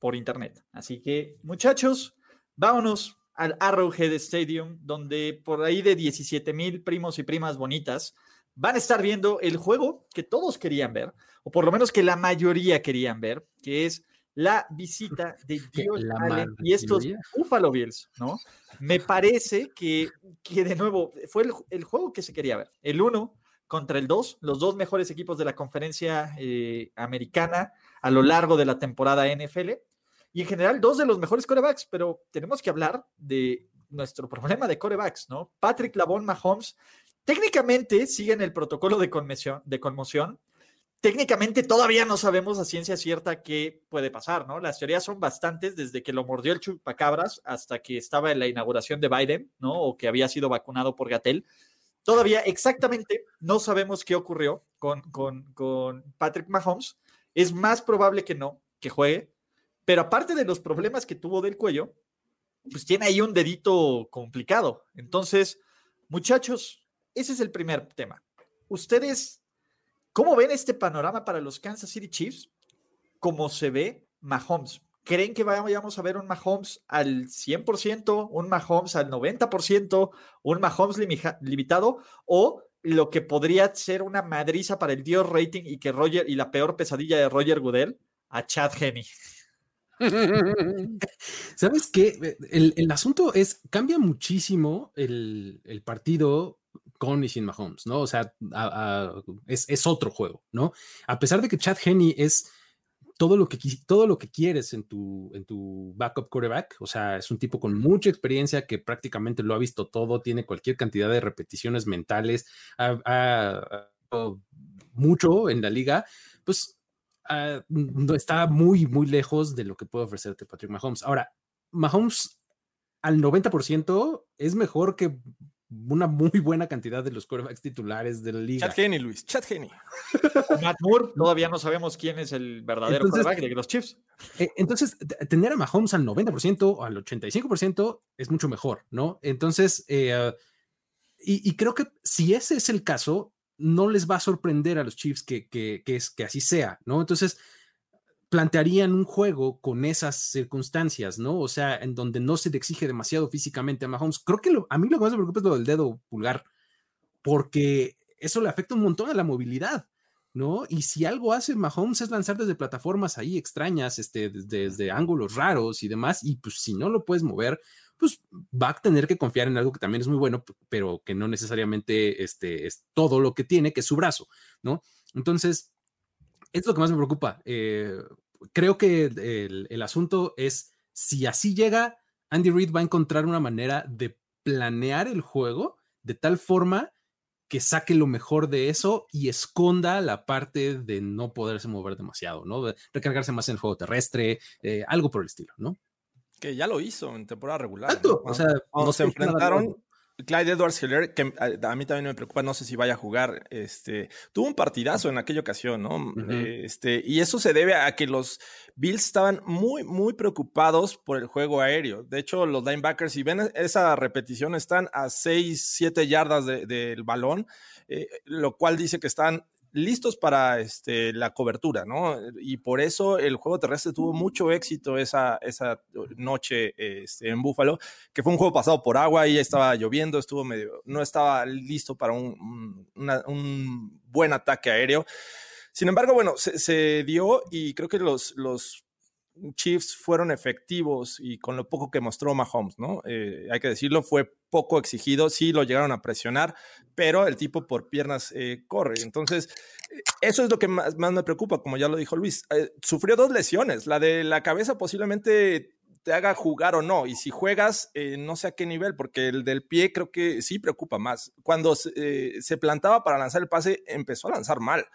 por internet. Así que, muchachos, vámonos al Arrowhead Stadium, donde por ahí de 17 mil primos y primas bonitas van a estar viendo el juego que todos querían ver, o por lo menos que la mayoría querían ver, que es la visita de Dios Allen y estos Buffalo Bills, ¿no? Me parece que, que de nuevo fue el, juego que se quería ver. El uno contra el dos, los dos mejores equipos de la conferencia eh, americana a lo largo de la temporada NFL y en general dos de los mejores corebacks, pero tenemos que hablar de nuestro problema de corebacks, ¿no? Patrick Lavon Mahomes técnicamente siguen el protocolo de conmoción, de conmoción. Técnicamente todavía no sabemos a ciencia cierta qué puede pasar, ¿no? Las teorías son bastantes desde que lo mordió el chupacabras hasta que estaba en la inauguración de Biden, ¿no? O que había sido vacunado por Gatel. Todavía exactamente no sabemos qué ocurrió con, con, con Patrick Mahomes. Es más probable que no, que juegue, pero aparte de los problemas que tuvo del cuello, pues tiene ahí un dedito complicado. Entonces, muchachos, ese es el primer tema. Ustedes, ¿cómo ven este panorama para los Kansas City Chiefs? ¿Cómo se ve Mahomes? ¿Creen que vayamos a ver un Mahomes al 100%, un Mahomes al 90%, un Mahomes limitado o lo que podría ser una madriza para el Dios rating y que Roger y la peor pesadilla de Roger Goodell a Chad Henney? ¿Sabes qué? El, asunto es, cambia muchísimo el, partido con y sin Mahomes, ¿no? O sea, es, otro juego, ¿no? A pesar de que Chad Henney es todo lo que, todo lo que quieres en tu, en tu backup quarterback, o sea, es un tipo con mucha experiencia que prácticamente lo ha visto todo, tiene cualquier cantidad de repeticiones mentales, mucho en la liga, pues Ah, está muy, muy lejos de lo que puede ofrecerte Patrick Mahomes. Ahora, Mahomes al 90% es mejor que una muy buena cantidad de los quarterbacks titulares de la liga. Chat Genie, Luis, Chat Genie. Matt Moore, todavía no sabemos quién es el verdadero Entonces- quarterback de los Chiefs. Eh, Entonces, tener a Mahomes al 90% o al 85% es mucho mejor, ¿no? Entonces, eh, y, y creo que si ese es el caso, no les va a sorprender a los Chiefs que, que, que es, que así sea, ¿no? Entonces, plantearían un juego con esas circunstancias, ¿no? O sea, en donde no se le exige demasiado físicamente a Mahomes. Creo que lo- a mí lo que más me preocupa es lo del dedo pulgar, porque eso le afecta un montón a la movilidad. ¿no? Y si algo hace Mahomes es lanzar desde plataformas ahí extrañas, este, desde, desde ángulos raros y demás, y pues si no lo puedes mover, pues va a tener que confiar en algo que también es muy bueno, pero que no necesariamente este, es todo lo que tiene, que es su brazo, ¿no? Entonces, es lo que más me preocupa. Eh, creo que el, el asunto es, si así llega, Andy Reid va a encontrar una manera de planear el juego de tal forma que saque lo mejor de eso y esconda la parte de no poderse mover demasiado, ¿no? De recargarse más en el juego terrestre, eh, algo por el estilo, ¿no? Que ya lo hizo en temporada regular. Exacto, ¿no? o sea, Cuando no se enfrentaron. Clyde Edwards Hiller, que a, a mí también me preocupa, no sé si vaya a jugar, este, tuvo un partidazo en aquella ocasión, ¿no? Ujú. este, y eso se debe a que los Bills estaban muy, muy preocupados por el juego aéreo. De hecho, los linebackers, si ven esa repetición, están a 6, 7 yardas de- del balón, eh, lo cual dice que están listos para este, la cobertura, ¿no? Y por eso el juego terrestre tuvo mucho éxito esa, esa noche este, en Búfalo, que fue un juego pasado por agua y estaba lloviendo, estuvo medio, no estaba listo para un, un- una- un buen ataque aéreo. Sin embargo, bueno, se, se dio y creo que los, los Chiefs fueron efectivos y con lo poco que mostró Mahomes, ¿no? Eh, hay que decirlo, fue poco exigido, sí lo llegaron a presionar, pero el tipo por piernas eh, corre. Entonces, eh, eso es lo que más, más me preocupa, como ya lo dijo Luis. Eh, sufrió dos lesiones, la de la cabeza posiblemente te haga jugar o no, y si juegas, no sé a qué nivel, porque el del pie creo que sí preocupa más. Cuando se plantaba para lanzar el pase, empezó a lanzar mal.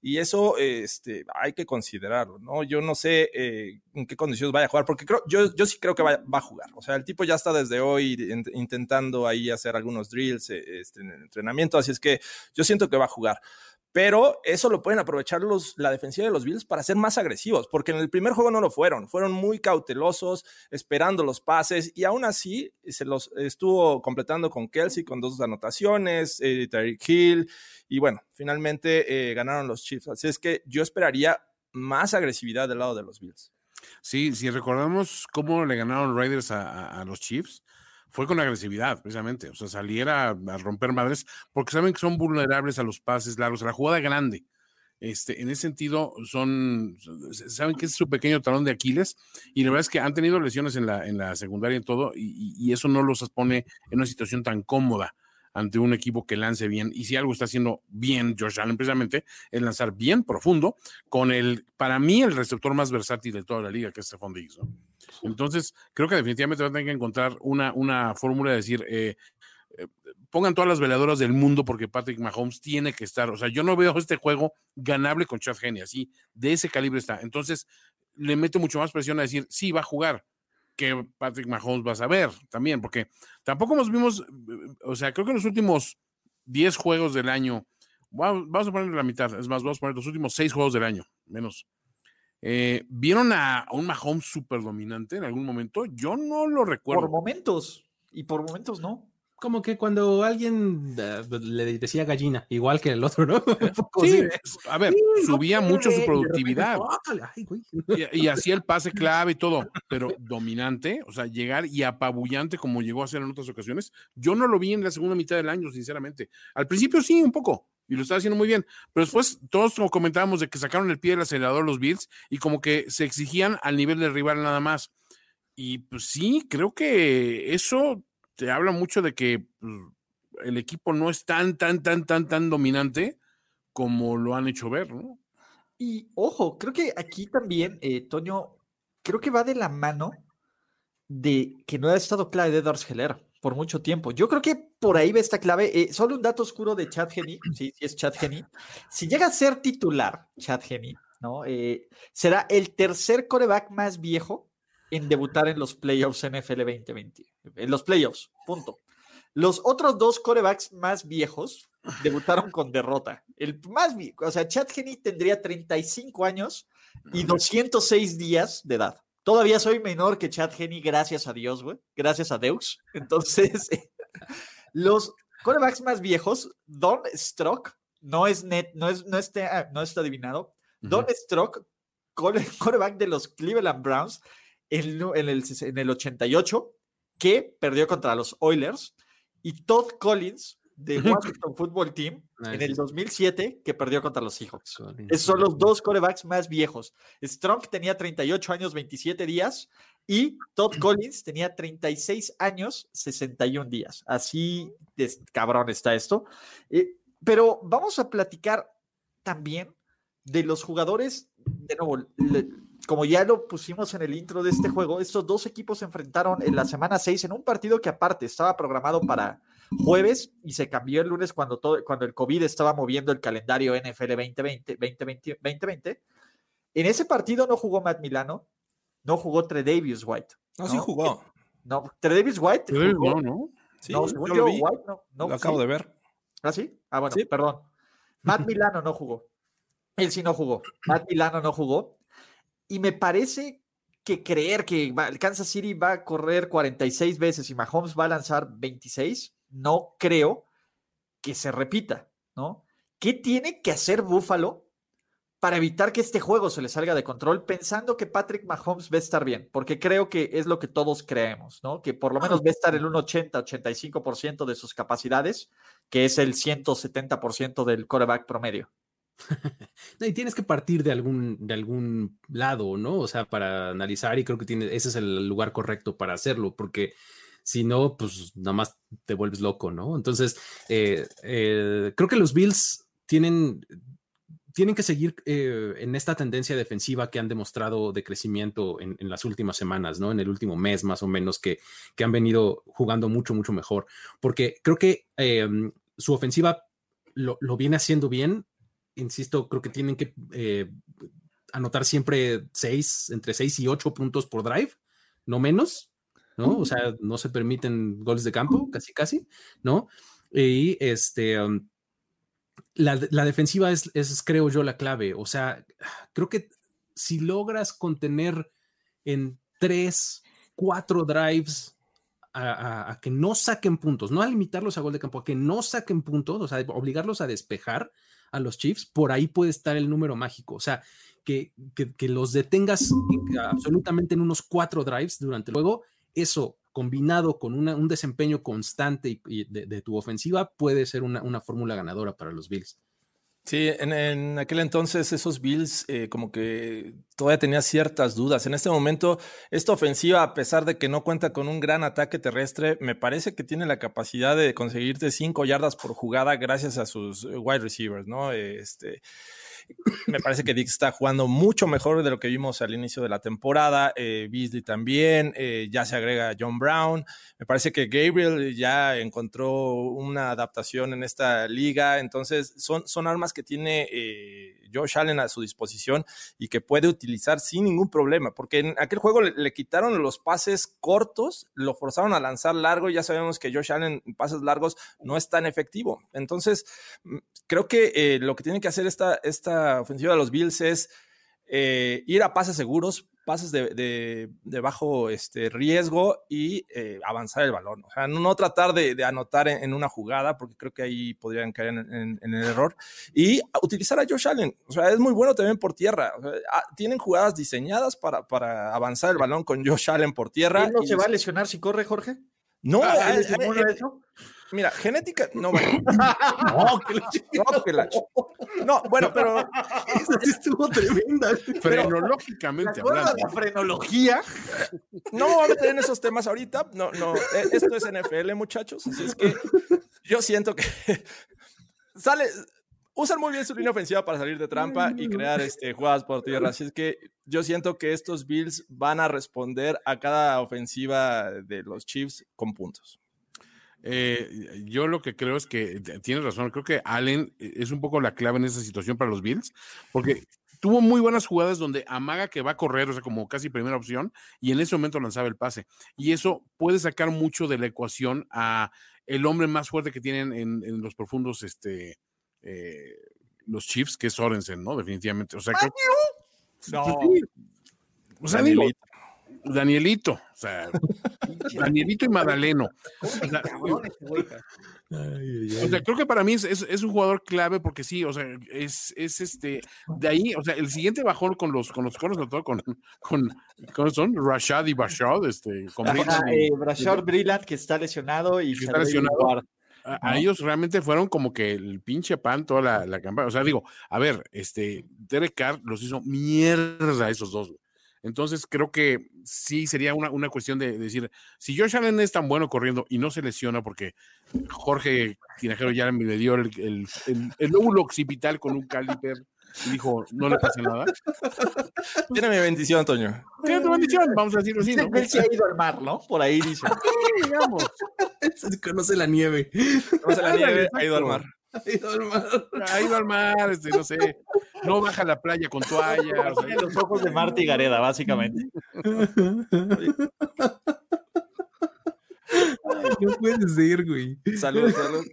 Y eso este, hay que considerarlo, ¿no? Yo no sé eh, en qué condiciones vaya a jugar, porque creo, yo, yo sí creo que va, a jugar. O sea, el tipo ya está desde hoy in- intentando ahí hacer algunos drills eh, este, en el entrenamiento, así es que yo siento que va a jugar. Pero eso lo pueden aprovechar los, la defensiva de los Bills para ser más agresivos, porque en el primer juego no lo fueron. Fueron muy cautelosos, esperando los pases, y aún así se los estuvo completando con Kelsey con dos anotaciones, eh, Tyreek Hill, y bueno, finalmente eh, ganaron los Chiefs. Así es que yo esperaría más agresividad del lado de los Bills. Sí, si recordamos cómo le ganaron Raiders a, a- a los Chiefs, fue con agresividad, precisamente. O sea, saliera a, romper madres, porque saben que son vulnerables a los pases largos, a la jugada grande. Este, en ese sentido, son, saben que es su pequeño talón de Aquiles, y la verdad es que han tenido lesiones en la, en la secundaria y todo, y eso no los pone en una situación tan cómoda ante un equipo que lance bien. Y si algo está haciendo bien Josh Allen, precisamente, es lanzar bien profundo con el, para mí, el receptor más versátil de toda la liga, que es Stephon Diggs. ¿no? Entonces, creo que definitivamente van a tener que encontrar una, una fórmula de decir, eh, eh, pongan todas las veladoras del mundo porque Patrick Mahomes tiene que estar. O sea, yo no veo este juego ganable con Chad Henne, así, de ese calibre está. Entonces, le mete mucho más presión a decir, sí, va a jugar, que Patrick Mahomes va a saber también, porque tampoco nos vimos, o sea, creo que en los últimos 10 juegos del año, vamos vamos a poner la mitad, es más, vamos a poner los últimos 6 juegos del año, menos. Eh, ¿Vieron a, a un Mahomes súper dominante en algún momento? Yo no lo recuerdo. Por momentos. Y por momentos no. Como que cuando alguien eh, le decía gallina, igual que el otro, ¿no? Poco Sí, a ver, Sí, subía no mucho su productividad güey. y, y hacía el pase clave y todo, pero dominante, o sea, llegar y apabullante como llegó a ser en otras ocasiones, yo no lo vi en la segunda mitad del año, sinceramente. Al principio sí, un poco, y lo estaba haciendo muy bien, pero después todos como comentábamos de que sacaron el pie del acelerador los Bills y como que se exigían al nivel del rival nada más. Y pues sí, creo que eso te habla mucho de que pues, el equipo no es tan, tan, tan, tan, tan dominante como lo han hecho ver, ¿no? Y ojo, creo que aquí también, eh, Toño, creo que va de la mano de que no ha estado Clyde Edwards Heller por mucho tiempo. Yo creo que por ahí va esta clave. Eh, solo un dato oscuro de Chad Henney, sí, sí es Chad Henney. Si llega a ser titular, Chad Henney, ¿no? Eh, será el tercer coreback más viejo en debutar en los playoffs NFL 2020. En los playoffs, punto. Los otros dos corebacks más viejos debutaron con derrota. El más viejo, o sea, Chad Henney tendría 35 años y 206 días de edad. Todavía soy menor que Chad Henney, gracias a Dios, güey. Gracias a Deus. Entonces, los corebacks más viejos, Don Strock, no es net, no es, no está, no está adivinado. Don Strock, coreback de los Cleveland Browns, en, en, el, en el 88, que perdió contra los Oilers, y Todd Collins, de Washington Football Team en el 2007 que perdió contra los Seahawks. Esos son los dos corebacks más viejos. Strong tenía 38 años, 27 días y Todd Collins tenía 36 años, 61 días. Así de cabrón está esto. Eh, pero vamos a platicar también de los jugadores, de nuevo, como ya lo pusimos en el intro de este juego, estos dos equipos se enfrentaron en la semana 6 en un partido que aparte estaba programado para jueves y se cambió el lunes cuando, todo, cuando el COVID estaba moviendo el calendario NFL 2020, 2020, 2020. En ese partido no jugó Matt Milano, no jugó Tredavious White. No, sí jugó. No, Tredavious White. Jugó, ¿no? Sí, no, yo White, no, no, lo acabo de ver. ¿Ah, sí? Ah, bueno, perdón. Matt Milano no jugó. Él sí no jugó. Matt Milano no jugó. Y me parece que creer que el Kansas City va a correr 46 veces y Mahomes va a lanzar 26 no creo que se repita, ¿no? ¿Qué tiene que hacer Buffalo para evitar que este juego se le salga de control, pensando que Patrick Mahomes va a estar bien? Porque creo que es lo que todos creemos, ¿no? Que por lo menos va a estar en un 80-85% de sus capacidades, que es el 170% del coreback promedio. y tienes que partir de algún, de algún lado, ¿no? O sea, para analizar, y creo que tiene, ese es el lugar correcto para hacerlo, porque si no, pues nada más te vuelves loco, ¿no? Entonces, eh, eh, creo que los Bills tienen, tienen que seguir eh, en esta tendencia defensiva que han demostrado de crecimiento en, las últimas semanas, ¿no? En el último mes más o menos, que, que han venido jugando mucho, mucho mejor. Porque creo que su ofensiva lo, lo, viene haciendo bien. Insisto, creo que tienen que anotar siempre seis, entre seis y ocho puntos por drive, no menos. ¿No? O sea, no se permiten goles de campo, casi, casi, ¿no? Y este, um, la, defensiva es, creo yo, la clave. O sea, creo que si logras contener en tres, cuatro drives a, que no saquen puntos, no a limitarlos a gol de campo, a que no saquen puntos, o sea, obligarlos a despejar a los Chiefs, por ahí puede estar el número mágico. O sea, que, que los detengas absolutamente en unos cuatro drives durante el juego eso combinado con un desempeño constante y, de, tu ofensiva puede ser una, fórmula ganadora para los Bills. Sí, en, aquel entonces esos Bills eh, como que todavía tenía ciertas dudas. En este momento, esta ofensiva, a pesar de que no cuenta con un gran ataque terrestre, me parece que tiene la capacidad de conseguirte cinco yardas por jugada gracias a sus wide receivers, ¿no? Este, me parece que Dick está jugando mucho mejor de lo que vimos al inicio de la temporada. Eh, Beasley también, eh, ya se agrega John Brown. Me parece que Gabriel ya encontró una adaptación en esta liga. Entonces, son, son armas que tiene eh, Josh Allen a su disposición y que puede utilizar sin ningún problema, porque en aquel juego le, quitaron los pases cortos, lo forzaron a lanzar largo y ya sabemos que Josh Allen en pases largos no es tan efectivo. Entonces, mm, creo que lo que tiene que hacer esta, esta ofensiva de los Bills es eh, ir a pases seguros, pases de, bajo este, riesgo y eh, avanzar el balón. O sea, no, tratar de, anotar en, una jugada, porque creo que ahí podrían caer en, el error. Y utilizar a Josh Allen. O sea, es muy bueno también por tierra. Ah, tienen jugadas diseñadas para, para, avanzar el balón con Josh Allen por tierra. ¿Él no se va a lesionar si corre, Jorge? No, ah, ¿es, eso? Mira, genética, no, bueno. no, que la, no, bueno, pero esa sí estuvo tremenda. Frenológicamente hablando. la frenología? No vamos a meter en esos temas ahorita. No, no, e, esto es NFL, muchachos. Así es que yo siento que sale, usan muy bien su línea ofensiva para salir de trampa y crear este, jugadas por tierra. Así es que yo siento que estos Bills van a responder a cada ofensiva de los Chiefs con puntos. Eh, yo lo que creo es que tienes razón, creo que Allen es un poco la clave en esa situación para los Bills, porque tuvo muy buenas jugadas donde amaga que va a correr, o sea, como casi primera opción, y en ese momento lanzaba el pase. Y eso puede sacar mucho de la ecuación a el hombre más fuerte que tienen en, los profundos, este, eh, los Chiefs, que es Sorensen, ¿no? Definitivamente. O sea, que, no. O sea, Danielito. Danielito, o sea, Danielito y Madaleno. O sea, creo que para mí es, un jugador clave porque sí, o sea, es, este, de ahí, o sea, el siguiente bajón con los con los coros, sobre todo con, con, con son Rashad y Bashad, este, con eh, Rashad Brillat que está lesionado y que está lesionado. A, ellos realmente fueron como que el pinche pan toda la, la, campaña. O sea, digo, a ver, este, Derek Carr los hizo mierda esos dos. Entonces creo que sí sería una, una cuestión de, decir, si Josh Allen es tan bueno corriendo y no se lesiona porque Jorge Tinajero ya me dio el, el, el, lóbulo occipital con un caliper y dijo, no le pasa nada. Tiene mi bendición, Antonio. Tiene tu bendición, vamos a decirlo así. ¿no? Él se ha ido al mar, ¿no? Por ahí dice. Sí, digamos. Conoce la nieve. Conoce la nieve, ha ido al mar. Ha ido al mar. Ha ido al mar, este, no sé. No baja a la playa con toalla. O sea, los ojos de Marta y Gareda, básicamente. no puedes ir, güey. Salud, salud.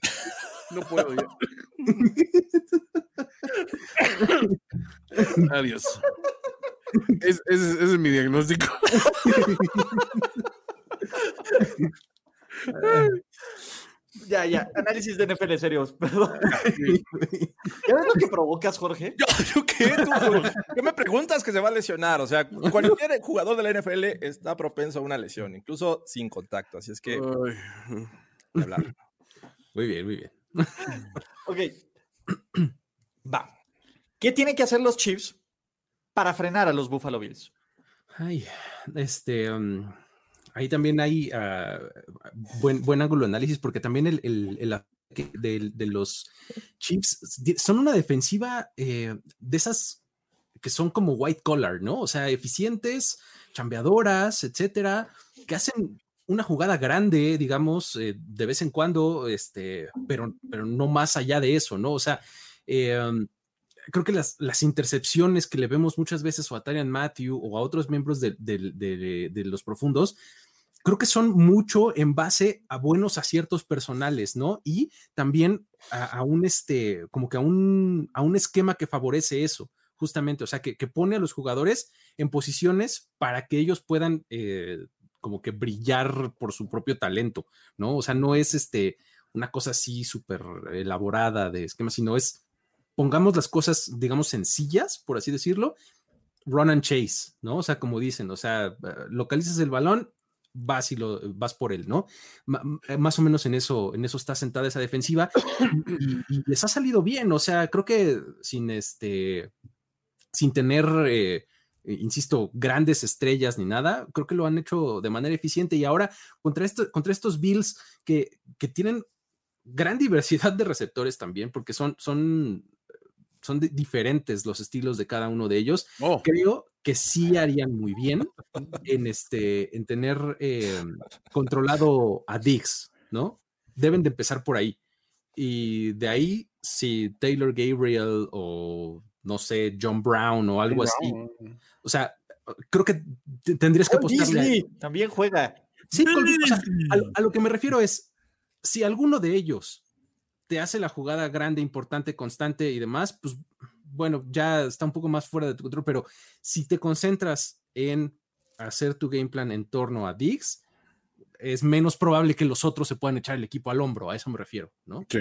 No puedo ya. Adiós. ese es mi diagnóstico. Ya, ya, análisis de NFL serios, perdón. ¿Ya ves lo que provocas, Jorge? ¿Yo, qué? ¿Qué me preguntas que se va a lesionar? O sea, cualquier jugador de la NFL está propenso a una lesión, incluso sin contacto. Así es que. Hablar. Muy bien, muy bien. Ok. Va. ¿Qué tienen que hacer los Chiefs para frenar a los Buffalo Bills? Ay, este. Um, ahí también hay ah, buen, buen ángulo de análisis porque también el, el, de, los Chiefs son una defensiva eh, de esas que son como white collar, ¿no? O sea, eficientes, chambeadoras, etcétera, que hacen una jugada grande, digamos, eh, de vez en cuando, este, pero, pero no más allá de eso, ¿no? O sea, eh, creo que las, las, intercepciones que le vemos muchas veces o a Tyrion Matthew o a otros miembros de, de, los profundos, creo que son mucho en base a buenos aciertos personales, ¿no? Y también a, un, este, como que a un, a un esquema que favorece eso, justamente, o sea, que, que pone a los jugadores en posiciones para que ellos puedan eh, como que brillar por su propio talento, ¿no? O sea, no es este, una cosa así súper elaborada de esquema, sino es, pongamos las cosas, digamos, sencillas, por así decirlo, run and chase, ¿no? O sea, como dicen, o sea, localizas el balón vas y lo vas por él, ¿no? Eh, más o menos en eso, en eso está sentada esa defensiva y, les ha salido bien, o sea, creo que sin este, sin tener, eh, insisto, grandes estrellas ni nada, creo que lo han hecho de manera eficiente y ahora contra, esto, contra estos Bills que, que tienen gran diversidad de receptores también, porque son, son son diferentes los estilos de cada uno de ellos. Oh. Creo que sí harían muy bien en, este, en tener eh, controlado a Dix, ¿no? Deben de empezar por ahí. Y de ahí, si Taylor Gabriel o, no sé, John Brown o algo así. O sea, creo que tendrías que apostarle. también juega. Sí, a lo que me refiero es, si alguno de ellos te hace la jugada grande, importante, constante y demás, pues bueno, ya está un poco más fuera de tu control, pero si te concentras en hacer tu game plan en torno a Diggs, es menos probable que los otros se puedan echar el equipo al hombro, a eso me refiero, ¿no? Sí.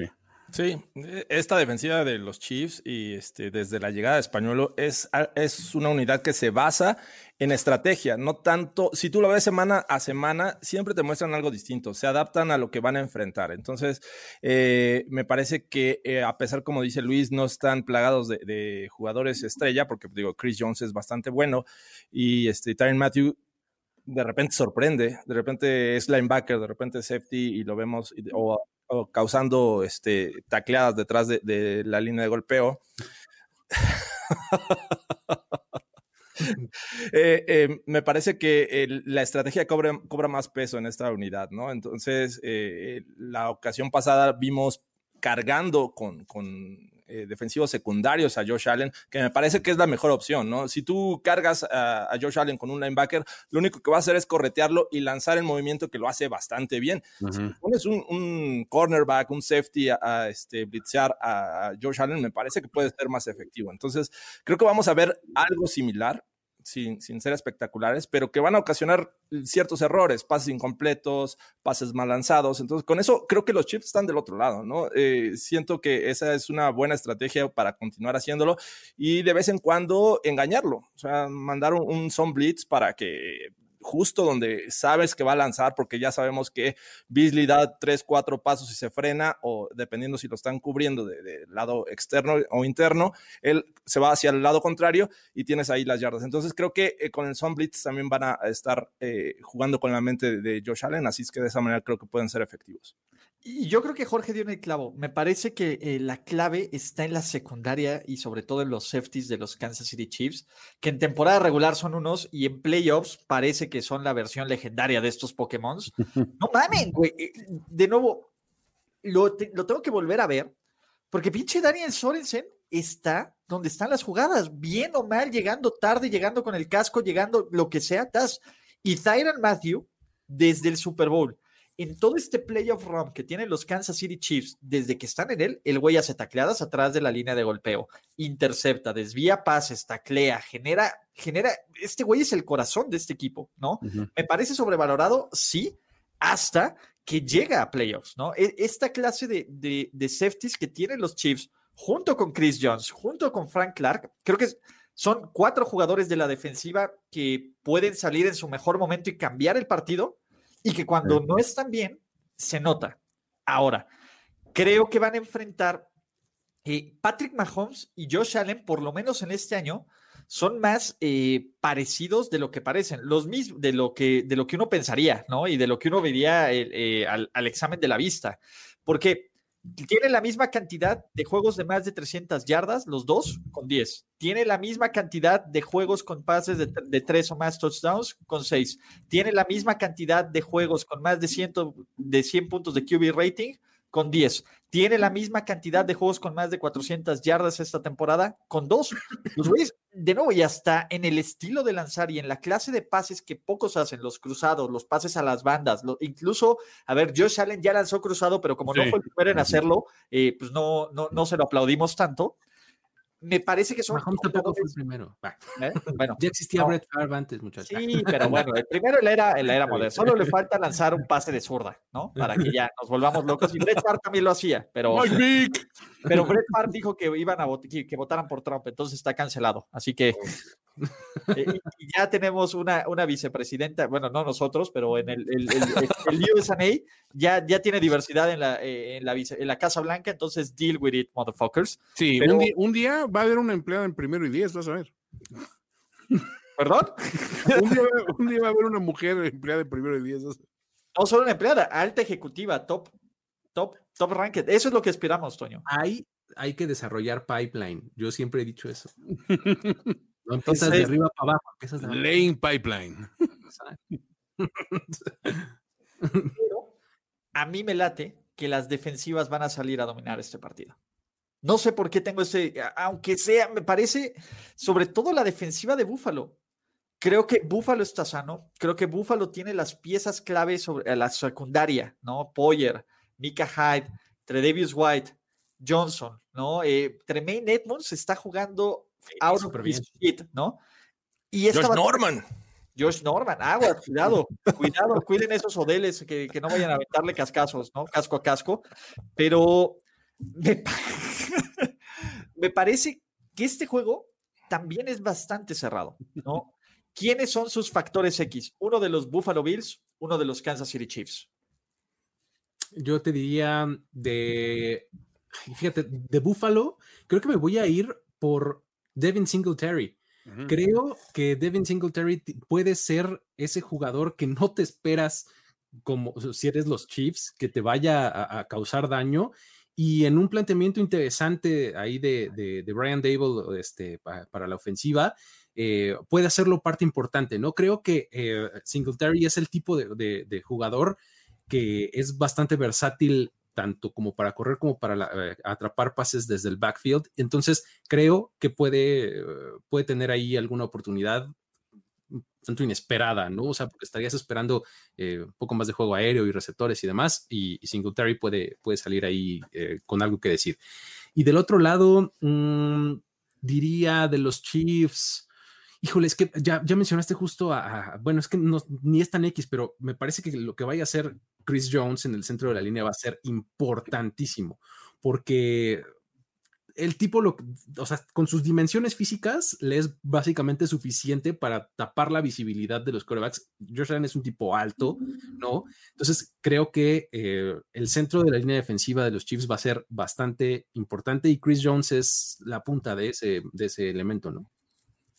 Sí, e, esta defensiva de los Chiefs y este, desde la llegada de Españolo es, es una unidad que se basa en estrategia, no tanto, si tú lo ves semana a semana, siempre te muestran algo distinto, se adaptan a lo que van a enfrentar. Entonces, eh, me parece que eh, a pesar, como dice Luis, no están plagados de, jugadores estrella, porque digo, Chris Jones es bastante bueno y este, Matthew de repente sorprende, de repente es linebacker, de repente es safety y lo vemos, o causando este, tacleadas detrás de, la línea de golpeo. Eh, eh, me parece que la estrategia cobra, cobra, más peso en esta unidad, ¿no? Entonces, eh, la ocasión pasada vimos cargando con, con eh, defensivos secundarios a Josh Allen, que me parece que es la mejor opción, ¿no? Si tú cargas a, Josh Allen con un linebacker, lo único que va a hacer es corretearlo y lanzar el movimiento que lo hace bastante bien. Si pones un, cornerback, un safety a, este, blitzear a Josh Allen, me parece que puede ser más efectivo. Entonces, creo que vamos a ver algo similar sin, ser espectaculares, pero que van a ocasionar ciertos errores, pases incompletos, pases mal lanzados. Entonces, con eso creo que los Chiefs están del otro lado, ¿no? Eh, siento que esa es una buena estrategia para continuar haciéndolo y de vez en cuando engañarlo, o sea, mandar un, un blitz para que justo donde sabes que va a lanzar, porque ya sabemos que Beasley da tres, cuatro pasos y se frena, o dependiendo si lo están cubriendo del de lado externo o interno, él se va hacia el lado contrario y tienes ahí las yardas. Entonces creo que eh, con el Sun Blitz también van a estar eh, jugando con la mente de Josh Allen, así es que de esa manera creo que pueden ser efectivos. Y yo creo que Jorge dio en el clavo. Me parece que eh, la clave está en la secundaria y sobre todo en los safeties de los Kansas City Chiefs, que en temporada regular son unos y en playoffs parece que son la versión legendaria de estos Pokémon. No mamen, güey. Eh, de nuevo, lo, lo, tengo que volver a ver, porque pinche Daniel Sorensen está donde están las jugadas, bien o mal, llegando tarde, llegando con el casco, llegando lo que sea, estás. Y Tyron Matthew, desde el Super Bowl en todo este playoff run que tienen los Kansas City Chiefs, desde que están en él, el güey hace tacleadas atrás de la línea de golpeo, intercepta, desvía pases, taclea, genera, genera, este güey es el corazón de este equipo, ¿no? Me parece sobrevalorado, sí, hasta que llega a playoffs, ¿no? E, esta clase de, de, de safeties que tienen los Chiefs, junto con Chris Jones, junto con Frank Clark, creo que son cuatro jugadores de la defensiva que pueden salir en su mejor momento y cambiar el partido y que cuando no están bien, se nota. Ahora, creo que van a enfrentar eh, Patrick Mahomes y Josh Allen, por lo menos en este año, son más eh, parecidos de lo que parecen, los mismos, de lo que, de lo que uno pensaría, ¿no? Y de lo que uno vería eh, al, al, examen de la vista. Porque tiene la misma cantidad de juegos de más de 300 yardas, los dos, con 10. Tiene la misma cantidad de juegos con pases de, de 3 o más touchdowns, con 6. Tiene la misma cantidad de juegos con más de 100, de 100 puntos de QB rating, con 10. Tiene la misma cantidad de juegos con más de 400 yardas esta temporada, con 2. Los güeyes, de nuevo, y hasta en el estilo de lanzar y en la clase de pases que pocos hacen, los cruzados, los pases a las bandas, incluso, a ver, Josh Allen ya lanzó cruzado, pero como no fue el primero en hacerlo, eh, pues no, no, no se lo aplaudimos tanto me parece que son. Mahomes tampoco fue el primero. ¿Eh? Bueno, ya existía Brett Favre antes, muchachos. Sí, pero bueno, el primero la era, la era moderna. Solo le falta lanzar un pase de zurda, ¿no? Para que ya nos volvamos locos. Y Brett Favre también lo hacía, pero. Pero Brett Favre dijo que iban a que, que votaran por Trump, entonces está cancelado. Así que. Eh, y ya tenemos una, una, vicepresidenta, bueno, no nosotros, pero en el, el, el, USA ya, ya tiene diversidad en la, eh, en, la en la Casa Blanca, entonces deal with it, motherfuckers. Sí, un, día, va a haber una empleada en primero y diez, vas a ver. ¿Perdón? un, día, va a haber una mujer empleada en primero y diez. No solo una empleada, alta ejecutiva, top, top, top ranked. Eso es lo que esperamos, Toño. Hay, hay que desarrollar pipeline. Yo siempre he dicho eso. No empiezas de arriba para abajo, empiezas de Lane Pipeline. Pero a mí me late que las defensivas van a salir a dominar este partido. No sé por qué tengo ese, aunque sea, me parece, sobre todo la defensiva de Búfalo. Creo que Búfalo está sano. Creo que Búfalo tiene las piezas clave sobre la secundaria, ¿no? Poyer, Mika Hyde, Tredavious White, Johnson, ¿no? Eh, Tremaine Edmonds está jugando out of ¿no? Y Josh Norman. Josh Norman, agua, cuidado, cuidado, cuiden esos odeles que, que, no vayan a aventarle cascazos, ¿no? Casco a casco. Pero me, me parece que este juego también es bastante cerrado, ¿no? ¿Quiénes son sus factores X? Uno de los Buffalo Bills, uno de los Kansas City Chiefs. Yo te diría de, fíjate, de Buffalo, creo que me voy a ir por Devin Singletary. Creo que Devin Singletary puede ser ese jugador que no te esperas como si eres los Chiefs, que te vaya a, causar daño. Y en un planteamiento interesante ahí de, de, Brian Dable este, para, la ofensiva, eh, puede hacerlo parte importante, ¿no? Creo que eh, Singletary es el tipo de, jugador que es bastante versátil tanto como para correr como para eh, atrapar pases desde el backfield. Entonces, creo que puede, puede tener ahí alguna oportunidad tanto inesperada, ¿no? O sea, porque estarías esperando un poco más de juego aéreo y receptores y demás, y, Singletary puede, puede salir ahí con algo que decir. Y del otro lado, mm, diría de los Chiefs, híjole, es que ya, ya mencionaste justo a, bueno, es que no, ni es tan X, pero me parece que lo que vaya a hacer Chris Jones en el centro de la línea va a ser importantísimo, porque el tipo, lo, o sea, con sus dimensiones físicas, le es básicamente suficiente para tapar la visibilidad de los corebacks. Josh Allen es un tipo alto, ¿no? Entonces, creo que eh, el centro de la línea defensiva de los Chiefs va a ser bastante importante y Chris Jones es la punta de ese, de ese elemento, ¿no?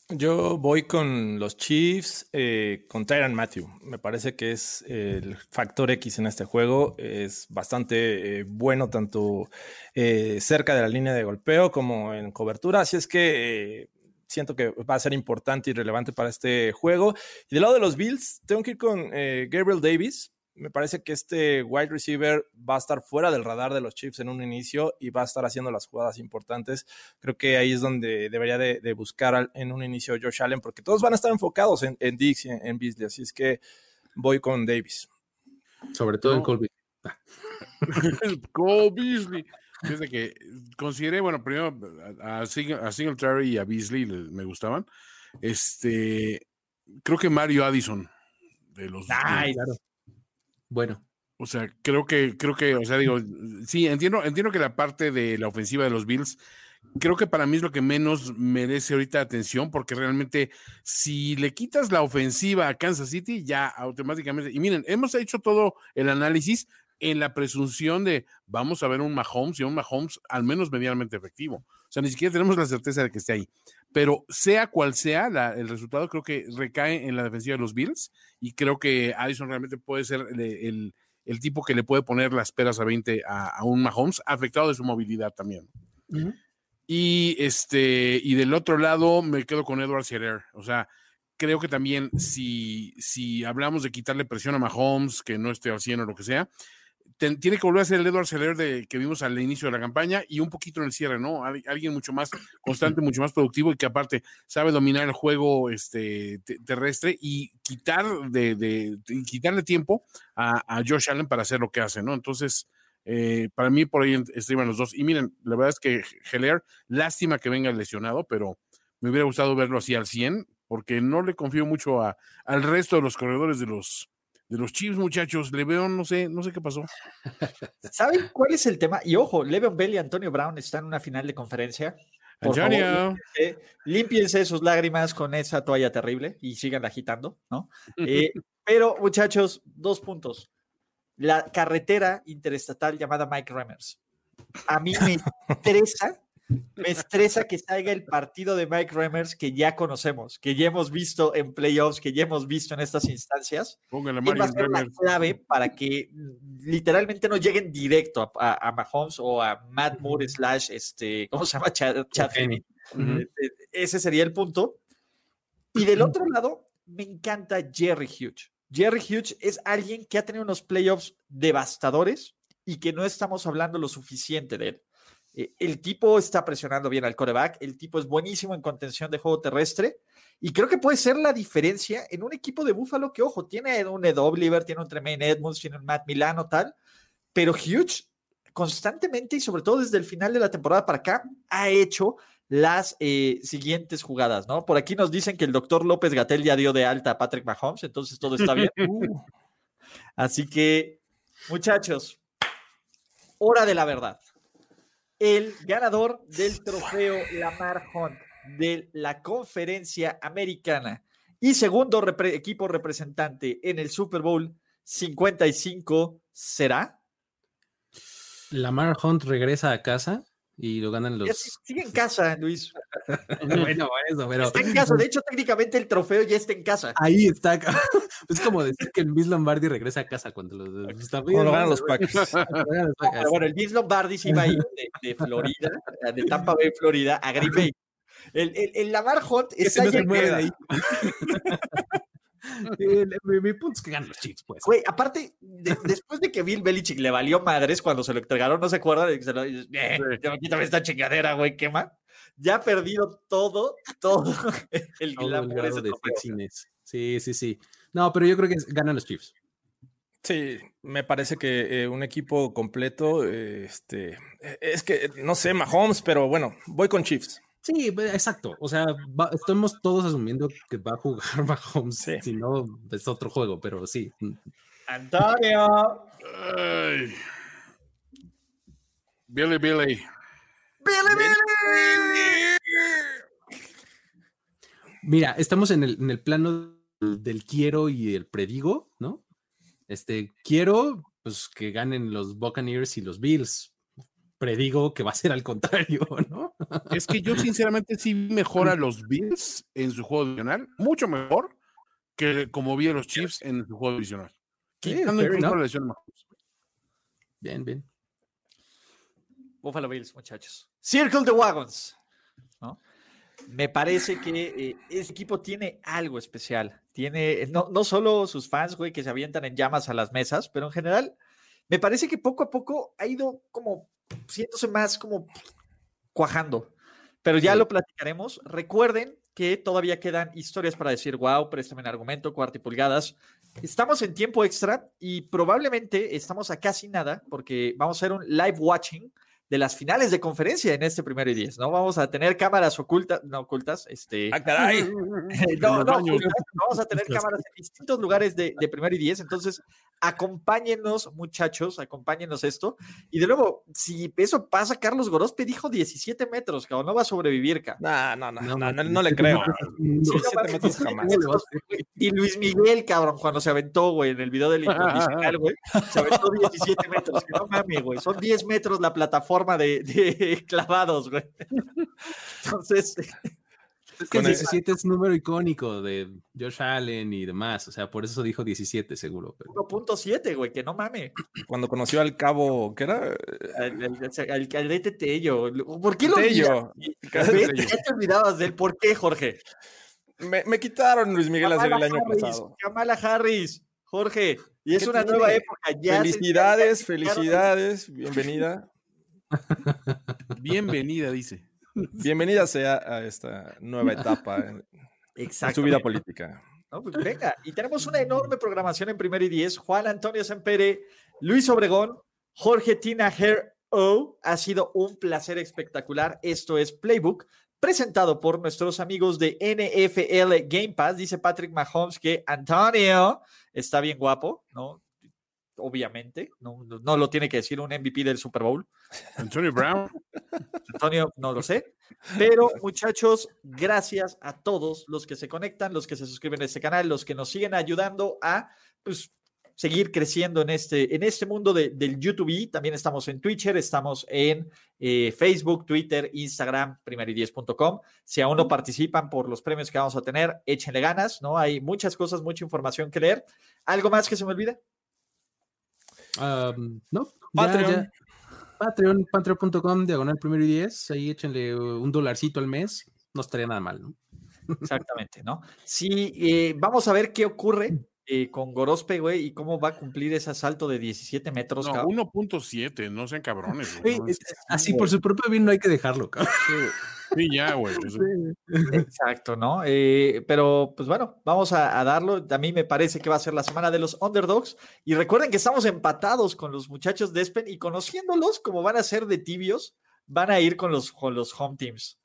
Yo voy con los Chiefs, eh, con Tyron Matthew. Me parece que es el factor X en este juego. Es bastante eh, bueno tanto eh, cerca de la línea de golpeo como en cobertura. Así es que siento que va a ser importante y relevante para este juego. Y del lado de los Bills, tengo que ir con Gabriel Davis me parece que este wide receiver va a estar fuera del radar de los Chiefs en un inicio y va a estar haciendo las jugadas importantes. Creo que ahí es donde debería de, buscar en un inicio Josh Allen, porque todos van a estar enfocados en, en Dix y en, Beasley, así es que voy con Davis. Sobre todo en Colby. Cole Beasley. Fíjate que consideré, bueno, primero a, Singletary y a Beasley me gustaban. Este, creo que Mario Addison de los. Ay, claro bueno. O sea, creo que, creo que, o sea, digo, sí, entiendo, entiendo que la parte de la ofensiva de los Bills, creo que para mí es lo que menos merece ahorita atención, porque realmente si le quitas la ofensiva a Kansas City, ya automáticamente, y miren, hemos hecho todo el análisis en la presunción de vamos a ver un Mahomes y un Mahomes al menos medianamente efectivo. O sea, ni siquiera tenemos la certeza de que esté ahí. Pero sea cual sea el resultado, creo que recae en la defensiva de los Bills y creo que Addison realmente puede ser el, tipo que le puede poner las peras a 20 a, un Mahomes, afectado de su movilidad también. Y este, y del otro lado me quedo con Edward Scherer. O sea, creo que también si, si hablamos de quitarle presión a Mahomes, que no esté al 100 o lo que sea, tiene que volver a ser el Edward Seller de, que vimos al inicio de la campaña y un poquito en el cierre, ¿no? Alguien mucho más constante, mucho más productivo y que aparte sabe dominar el juego este, terrestre y quitar de, quitarle tiempo a, Josh Allen para hacer lo que hace, ¿no? Entonces, eh, para mí por ahí estriban los dos. Y miren, la verdad es que Heller, lástima que venga lesionado, pero me hubiera gustado verlo así al 100 porque no le confío mucho a, al resto de los corredores de los de los Chiefs, muchachos. Le veo, no sé, no sé qué pasó. ¿Saben cuál es el tema? Y ojo, Le'Veon Bell y Antonio Brown están en una final de conferencia. Por Antonio. límpiense, sus lágrimas con esa toalla terrible y sigan agitando, ¿no? Eh, pero, muchachos, dos puntos. La carretera interestatal llamada Mike Remmers. A mí me interesa me estresa que salga el partido de Mike Remmers que ya conocemos, que ya hemos visto en playoffs, que ya hemos visto en estas instancias. Póngale va a ser la clave para que literalmente no lleguen directo a, Mahomes o a Matt Moore slash, este, ¿cómo se llama? Chad, e, e, Ese sería el punto. Y del otro lado, me encanta Jerry Hughes. Jerry Hughes es alguien que ha tenido unos playoffs devastadores y que no estamos hablando lo suficiente de él. Eh, el tipo está presionando bien al coreback, el tipo es buenísimo en contención de juego terrestre y creo que puede ser la diferencia en un equipo de Búfalo que, ojo, tiene un Ed Oliver, tiene un Tremaine Edmonds, tiene un Matt Milano, tal, pero Hughes constantemente y sobre todo desde el final de la temporada para acá ha hecho las eh, siguientes jugadas, ¿no? Por aquí nos dicen que el doctor López Gatel ya dio de alta a Patrick Mahomes, entonces todo está bien. Uh. Así que, muchachos, hora de la verdad el ganador del trofeo Lamar Hunt de la conferencia americana. Y segundo equipo representante en el Super Bowl 55 será. Lamar Hunt regresa a casa y lo ganan los. Sigue en casa, Luis. bueno, eso, pero. Está en casa. De hecho, técnicamente el trofeo ya está en casa. Ahí está. Es como decir que el Miss Lombardi regresa a casa cuando los. Está bien, lo ganan los Packers. bueno, el Miss Lombardi sí va a ir de, Florida, de Tampa Bay, Florida, a Green Bay. El, el, Lamar Hunt está no ahí. mi, punto es que ganan los Chiefs, pues. Güey, aparte, después de que Bill Belichick le valió madres cuando se lo entregaron, no se acuerda de que se lo. Eh, quítame esta chingadera, güey, quema. Ya ha perdido todo, todo el glamour de Sí, sí, sí. No, pero yo creo que ganan los Chiefs. Sí, me parece que eh, un equipo completo, este, es que no sé, Mahomes, pero bueno, voy con Chiefs. Sí, exacto. O sea, estamos todos asumiendo que va a jugar Mahomes. Si no, es otro juego, pero sí. Antonio. Billy, Billy. Billy, Billy. Mira, estamos en el, en el plano del quiero y el predigo, ¿no? Este, quiero pues que ganen los Buccaneers y los Bills, predigo que va a ser al contrario, ¿no? Es que yo sinceramente sí mejor a los Bills en su juego divisional, mucho mejor que como vi a los Chiefs en su juego divisional. bien, bien. Buffalo Bills, muchachos. Circle the Wagons. Me parece que eh, ese equipo tiene algo especial. Tiene no, no solo sus fans, güey, que se avientan en llamas a las mesas, pero en general me parece que poco a poco ha ido como siéndose más como cuajando. Pero ya lo platicaremos. Recuerden que todavía quedan historias para decir, wow, préstame un argumento, cuarto y pulgadas. Estamos en tiempo extra y probablemente estamos a casi nada porque vamos a hacer un live watching de las finales de conferencia en este primero y diez, ¿no? Vamos a tener cámaras ocultas, no ocultas, este... ¡Ah, caray! no, no, vamos a tener cámaras en distintos lugares de, de primero y diez, entonces acompáñenos, muchachos, acompáñenos esto. Y de nuevo, si eso pasa, Carlos Gorospe dijo 17 metros, cabrón, no va a sobrevivir, cabrón. No, no, no, no, no, le creo. 17 metros jamás. Y Luis Miguel, cabrón, cuando se aventó, güey, en el video del incondicional, güey, se aventó 17 metros, que no mames, güey, son 10 metros la plataforma de, de clavados, güey. Entonces, es que el 17 es número icónico de Josh Allen y demás. O sea, por eso dijo 17 seguro. 1.7, güey, que no mames. Cuando conoció al cabo, ¿qué era? Al, cadete Tello. ¿Por qué lo Tello. ¿Qué te olvidabas de él? ¿Por qué, Jorge? Me, me quitaron Luis Miguel hace el año pasado. Kamala Harris, Jorge. Y es una nueva época. Ya felicidades, felicidades. Bienvenida. Bienvenida, dice. Bienvenida sea a esta nueva etapa en, su vida política. Pues venga, y tenemos una enorme programación en primer y diez. Juan Antonio Sempere, Luis Obregón, Jorge Tinajer O. Ha sido un placer espectacular. Esto es Playbook, presentado por nuestros amigos de NFL Game Pass. Dice Patrick Mahomes que Antonio está bien guapo, ¿no? Obviamente, no, no, lo tiene que decir un MVP del Super Bowl. Antonio Brown. Antonio, no lo sé. Pero muchachos, gracias a todos los que se conectan, los que se suscriben a este canal, los que nos siguen ayudando a pues, seguir creciendo en este, en este mundo del YouTube. También estamos en Twitter, estamos en eh, Facebook, Twitter, Instagram, primero10.com. Si aún no participan por los premios que vamos a tener, échenle ganas, ¿no? Hay muchas cosas, mucha información que leer. ¿Algo más que se me olvide? no. Patreon. Patreon, patreon.com, diagonal primero y diez. Ahí échenle un dolarcito al mes. No estaría nada mal, ¿no? Exactamente, ¿no? Sí, eh, vamos a ver qué ocurre eh, con Gorospe, güey, y cómo va a cumplir ese asalto de 17 metros. No, 1.7, no sean cabrones. así por su propio bien no hay que dejarlo, cabrón. Sí, ya, güey. Exacto, ¿no? Eh, pero pues bueno, vamos a, darlo. A mí me parece que va a ser la semana de los underdogs. Y recuerden que estamos empatados con los muchachos de Espen y conociéndolos como van a ser de tibios, van a ir con los, con los home teams.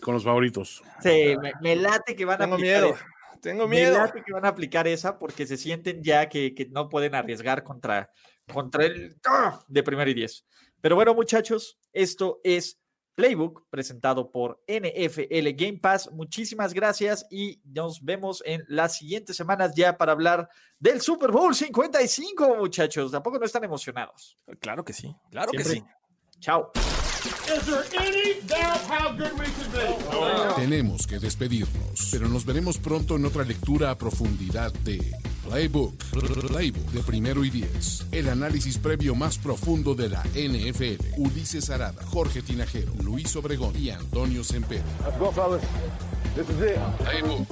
Con los favoritos. Sí, me, late que van a miedo. Tengo miedo. Me que van a aplicar esa porque se sienten ya que, que no pueden arriesgar contra, contra el ¡ah! de primer y diez. Pero bueno, muchachos, esto es Playbook presentado por NFL Game Pass. Muchísimas gracias y nos vemos en las siguientes semanas ya para hablar del Super Bowl 55, muchachos. Tampoco no están emocionados. Claro que sí, claro que sí. Chao. Tenemos que despedirnos, pero nos veremos pronto en otra lectura a profundidad de Playbook, Playbook de primero y diez. El análisis previo más profundo de la NFL. Ulises Arada, Jorge Tinajero, Luis Obregón y Antonio Sempere. Playbook.